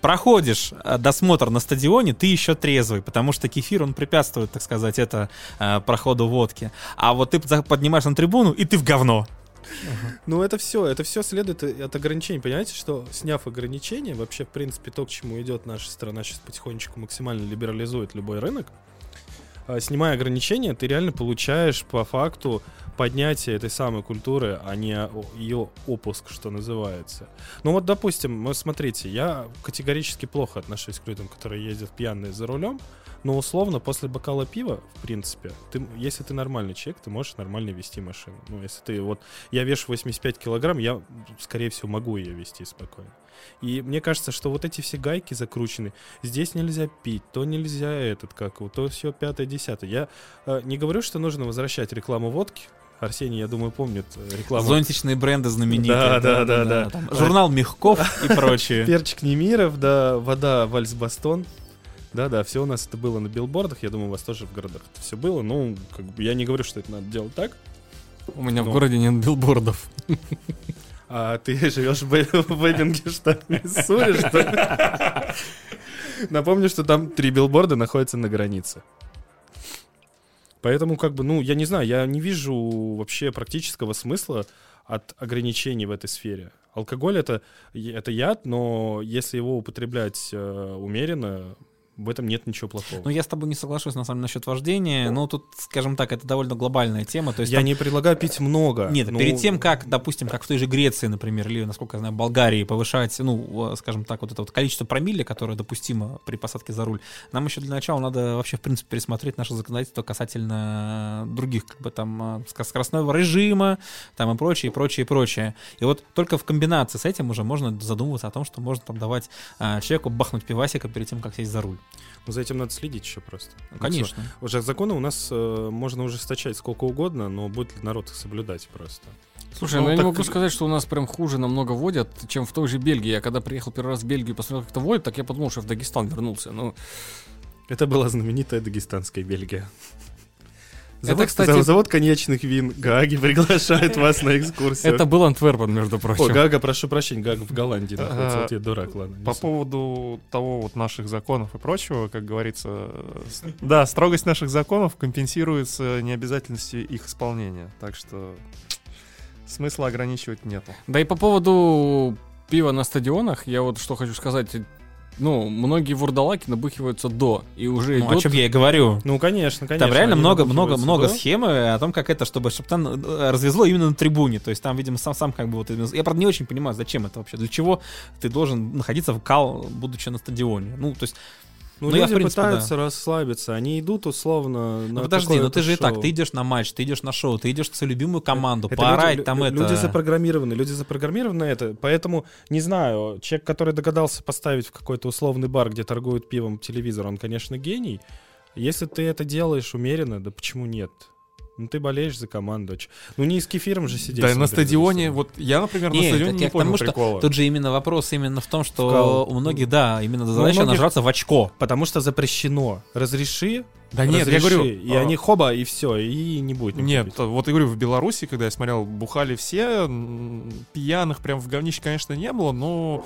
проходишь э, досмотр на стадионе, ты еще трезвый, потому что кефир, он препятствует, так сказать, это э, проходу водки. А вот ты поднимаешь на трибуну, и ты в говно. Ну, это все, это все следует от ограничений. Понимаете, что сняв ограничения, вообще, в принципе, то, к чему идет наша страна сейчас потихонечку максимально либерализует любой рынок, снимая ограничения, ты реально получаешь по факту поднятие этой самой культуры, а не ее опуск, что называется. Ну вот, допустим, вот смотрите, я категорически плохо отношусь к людям, которые ездят пьяные за рулем, но условно после бокала пива, в принципе, ты, если ты нормальный человек, ты можешь нормально вести машину. Ну, если ты вот, я вешу 85 килограмм, я, скорее всего, могу ее вести спокойно. И мне кажется, что вот эти все гайки закручены. Здесь нельзя пить, то нельзя этот, как вот, то все пятое, десятое. Я э, не говорю, что нужно возвращать рекламу водки, Арсений, я думаю, помнит э, рекламу. Зонтичные бренды знаменитые. Да, да, да, да. да. журнал Мягков и прочее. Перчик Немиров, да, вода Вальсбастон. Да, да, все у нас это было на билбордах. Я думаю, у вас тоже в городах это все было. Ну, как бы я не говорю, что это надо делать так. У меня но... в городе нет билбордов. А ты живешь в Эббинге, штат Миссури, что? Напомню, что там три билборда находятся на границе. Поэтому, как бы, ну, я не знаю, я не вижу вообще практического смысла от ограничений в этой сфере. Алкоголь это, это яд, но если его употреблять э, умеренно, в этом нет ничего плохого. Ну, я с тобой не соглашусь, на самом деле, насчет вождения. Ну, тут, скажем так, это довольно глобальная тема. То есть я там- не предлагаю пить много. Нет, Ну, перед тем, как, допустим, как в той же Греции, например, или, насколько я знаю, Болгарии повышать, ну, э, скажем так, вот это вот количество промилле, которое допустимо при посадке за руль, нам еще для начала надо вообще, в принципе, пересмотреть наше законодательство касательно других, как бы там, э, скоростного режима, там и прочее, и прочее, и прочее. И вот только в комбинации с этим уже можно задумываться о том, что можно там давать э, человеку бахнуть пивасика перед тем, как сесть за руль. Ну, за этим надо следить еще просто. Ну, конечно. Уже законы у нас э, можно ужесточать сколько угодно, но будет ли народ их соблюдать просто? Слушай, Ну, ну, я не так- могу сказать, что у нас прям хуже намного водят, чем в той же Бельгии. Я когда приехал первый раз в Бельгию и посмотрел, как это водят, так я подумал, что я в Дагестан вернулся. Ну, Это была знаменитая дагестанская Бельгия. Это, Завод, кстати- зав- завод коньячных вин Гаги приглашает вас на экскурсию. это был Антверпен, между прочим. О, Гага, прошу прощения, Гага в Голландии Ага. находится. Вот я дурак, ладно. По поводу того вот наших законов и прочего, как говорится, да, строгость наших законов компенсируется необязательностью их исполнения. Так что смысла ограничивать нету. Да и по поводу пива на стадионах, я вот что хочу сказать. Ну, многие вурдалаки набухиваются до, и уже Ну, о идут... чем я и говорю. Ну, конечно, конечно. Там реально они много, много, набухиваются, много да. схемы о том, как это, чтобы, чтобы там э, развезло именно на трибуне. То есть там, видимо, сам, сам как бы вот... Я, правда, не очень понимаю, зачем это вообще. Для чего ты должен находиться в кал, будучи на стадионе? Ну, то есть, Ну, Ну, я, люди в принципе, пытаются расслабиться, они идут условно ну на подожди, какое-то ну ты же и так, шоу. ты идешь на матч, ты идешь на шоу, ты идешь на свою любимую команду, Это поорать люди, там лю- это... Люди запрограммированы, люди запрограммированы это, поэтому, не знаю, человек, который догадался поставить в какой-то условный бар, где торгуют пивом телевизор, он, конечно, гений. Если ты это делаешь умеренно, да почему нет? Ну ты болеешь за команду. Ну не с кефиром же сидеть. Да, на стадионе, вот я, например, на Нет, стадионе так не я понял тому, что прикола. Тут же именно вопрос именно в том, что Вкал. у многих, да, именно Ну, задача многих- нажраться в очко. Потому что запрещено. Разреши, Да нет, я разреши, говорю... и а, они хоба, и все, и не будет. Нет, бить. вот я говорю, в Беларуси, когда я смотрел, бухали все, пьяных прям в говнище, конечно, не было, но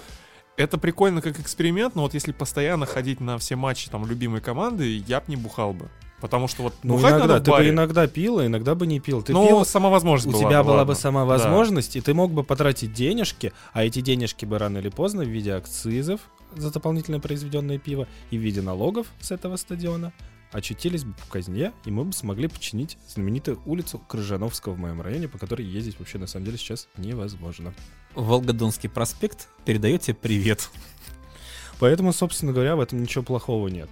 это прикольно как эксперимент, но вот если постоянно ходить на все матчи там любимой команды, я б не бухал бы. Потому что вот Ну иногда, надо в ты бы иногда пил, а иногда бы не пил. Ты ну, пил, сама возможность у была тебя бы, была ладно. бы сама возможность, и ты мог бы потратить денежки, а эти денежки бы рано или поздно в виде акцизов за дополнительно произведенное пиво и в виде налогов с этого стадиона очутились бы в казне, и мы бы смогли починить знаменитую улицу Крыжановского в моем районе, по которой ездить вообще на самом деле сейчас невозможно. Волгодонский проспект передает тебе привет. Поэтому, собственно говоря, в этом ничего плохого нет.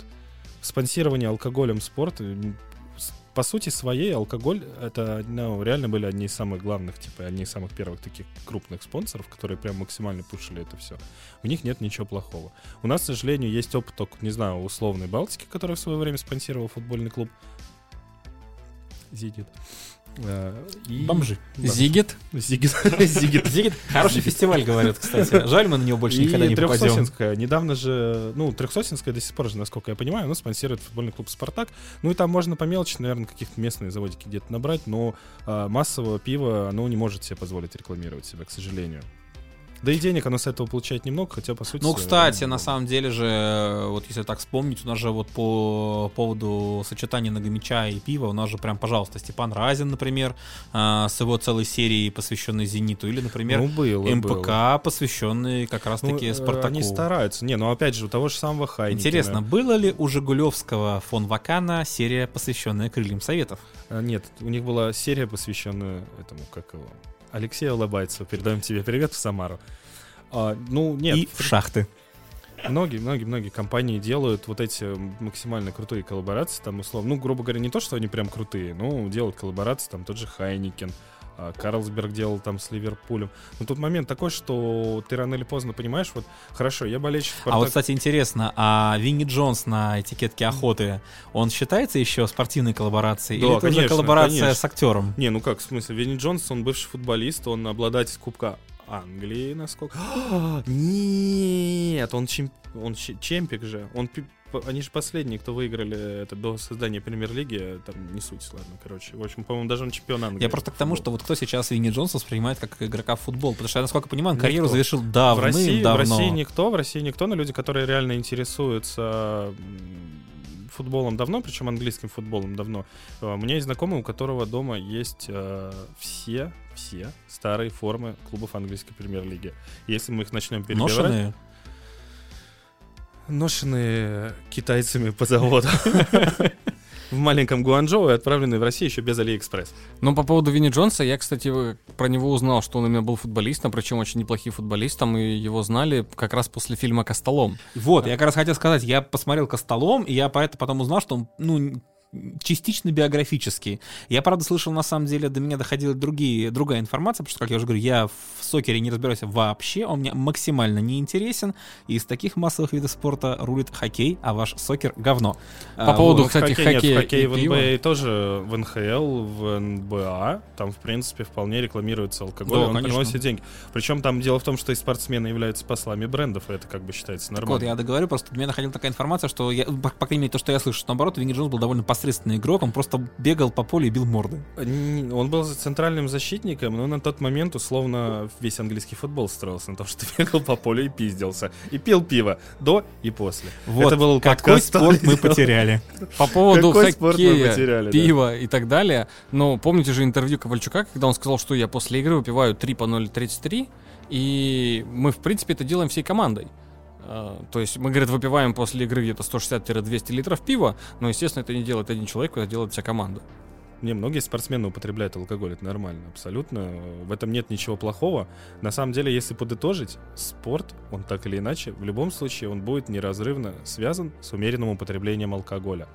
Спонсирование алкоголем спорта, м, с- по сути своей, алкоголь это ну, реально были одни из самых главных, типа, одни из самых первых таких крупных спонсоров, которые прям максимально пушили это все. У них нет ничего плохого. У нас, к сожалению, есть опыт только, не знаю, условной Балтики, который в свое время спонсировал футбольный клуб. Зигит. Э, и- Бомжи. Да. Зигет. Зигит. Зигит. Зигит хороший фестиваль, говорят, кстати. Жаль, мы на него больше никогда не попадем. Трехсосинская. Недавно же, ну, Трехсосинская до сих пор же, насколько я понимаю, она спонсирует футбольный клуб «Спартак». Ну, и там можно по мелочи, наверное, каких-то местные заводики где-то набрать, но а, массового пива оно не может себе позволить рекламировать себя, к сожалению. Да и денег оно с этого получает немного, хотя, по сути... Ну, э, кстати, ну, на самом деле же, вот если так вспомнить, у нас же вот по поводу сочетания Нагомича и пива, у нас же прям, пожалуйста, Степан Разин, например, а, с его целой серией, посвященной «Зениту», или, например, ну, было, было. МПК, посвященный как Ну, раз-таки э, Спартаку. Они стараются. Не, ну, опять же, у того же самого Хайникина. Интересно, было ли у Жигулевского фон Вакана серия, посвященная крыльям Советов? А, Нет, у них была серия, посвященная этому, как его, Алексею Лобайцеву. Передаем тебе привет в Самару. А, ну, нет, и в шахты. Многие, многие, многие компании делают вот эти максимально крутые коллаборации, там условно, ну, грубо говоря, не то, что они прям крутые, но делают коллаборации, там тот же Heineken, Carlsberg делал там с Ливерпулем. Но тут момент такой, что ты рано или поздно понимаешь, вот, хорошо, я болельщик А вот, Спартак- кстати, интересно, а Винни Джонс на этикетке охоты, он считается еще спортивной коллаборацией? Да, или это уже конечно, коллаборация конечно. с актером? Не, ну как, в смысле, Винни Джонс, он бывший футболист, он обладатель Кубка Англии, насколько... Нет, он, чемп... он чемпик же. Он Они же последние, кто выиграли это до создания премьер-лиги, там не суть, ладно, короче. В общем, по-моему, даже он чемпион Англии. Я просто к тому, что вот кто сейчас Винни Джонса воспринимает как игрока в футбол, потому что я, насколько понимаю, он Никто. карьеру завершил в давным-давно. России, в России никто, в России никто, но люди, которые реально интересуются футболом давно, причем английским футболом давно. Э, У меня есть знакомый, у которого дома есть э, все, все старые формы клубов английской премьер-лиги. Если мы их начнем перебирать... Ношеные. Ношенные китайцами по заводу. в маленьком Гуанчжоу и отправленный в Россию еще без Алиэкспресс. Но по поводу Винни Джонса, я, кстати, про него узнал, что он именно был футболистом, причем очень неплохим футболистом, и его знали как раз после фильма «Костолом». Вот, я как раз хотел сказать, я посмотрел «Костолом», и я по это потом узнал, что он, ну, частично биографический. Я, правда, слышал, на самом деле, до меня доходила другие, другая информация, потому что, как я уже говорю, я в сокере не разбираюсь вообще, он мне максимально не интересен, и из таких массовых видов спорта рулит хоккей, а ваш сокер — говно. По а, поводу, вот, кстати, хоккея нет, хоккей в НБА тоже в НХЛ, в НБА, там, в принципе, вполне рекламируется алкоголь, да, он конечно. приносит деньги. Причем там дело в том, что и спортсмены являются послами брендов, и это как бы считается нормально. Так вот, я договорю, просто до меня доходила такая информация, что, я, по, по крайней мере, то, что я слышу, что, наоборот, Винни Джонс был довольно посредственный игрок, он просто бегал по полю и бил морды. Он был центральным защитником, но на тот момент условно весь английский футбол строился на том, что бегал по полю и пиздился. И пил пиво до и после. Вот, Это был какой спорт мы потеряли. По поводу хоккея, пива и так далее. Но помните же интервью Ковальчука, когда он сказал, что я после игры выпиваю 3 по 0,33, и мы, в принципе, это делаем всей командой. А, то есть мы, говорит, выпиваем после игры где-то 160-200 литров пива, но, естественно, это не делает один человек, это делает вся команда. Не, многие спортсмены употребляют алкоголь, это нормально, абсолютно. В этом нет ничего плохого. На самом деле, если подытожить, спорт, он так или иначе, в любом случае, он будет неразрывно связан с умеренным употреблением алкоголя.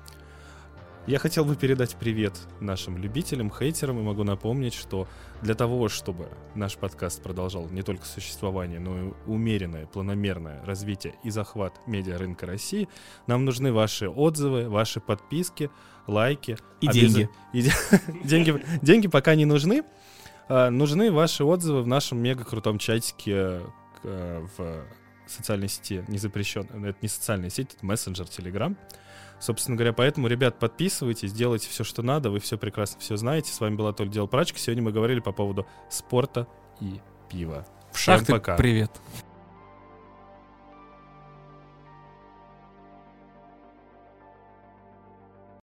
Я хотел бы передать привет нашим любителям, хейтерам, и могу напомнить, что для того, чтобы наш подкаст продолжал не только существование, но и умеренное, планомерное развитие и захват медиарынка России, нам нужны ваши отзывы, ваши подписки, лайки. И деньги. деньги. Деньги пока не нужны. А, нужны ваши отзывы в нашем мега крутом чатике э, в социальной сети, не запрещен. Это не социальная сеть, это мессенджер, Telegram. Собственно говоря, поэтому, ребят, подписывайтесь, делайте все, что надо, вы все прекрасно все знаете. С вами была Толь Дел Прачка. Сегодня мы говорили по поводу спорта и пива. В шахте пока. привет.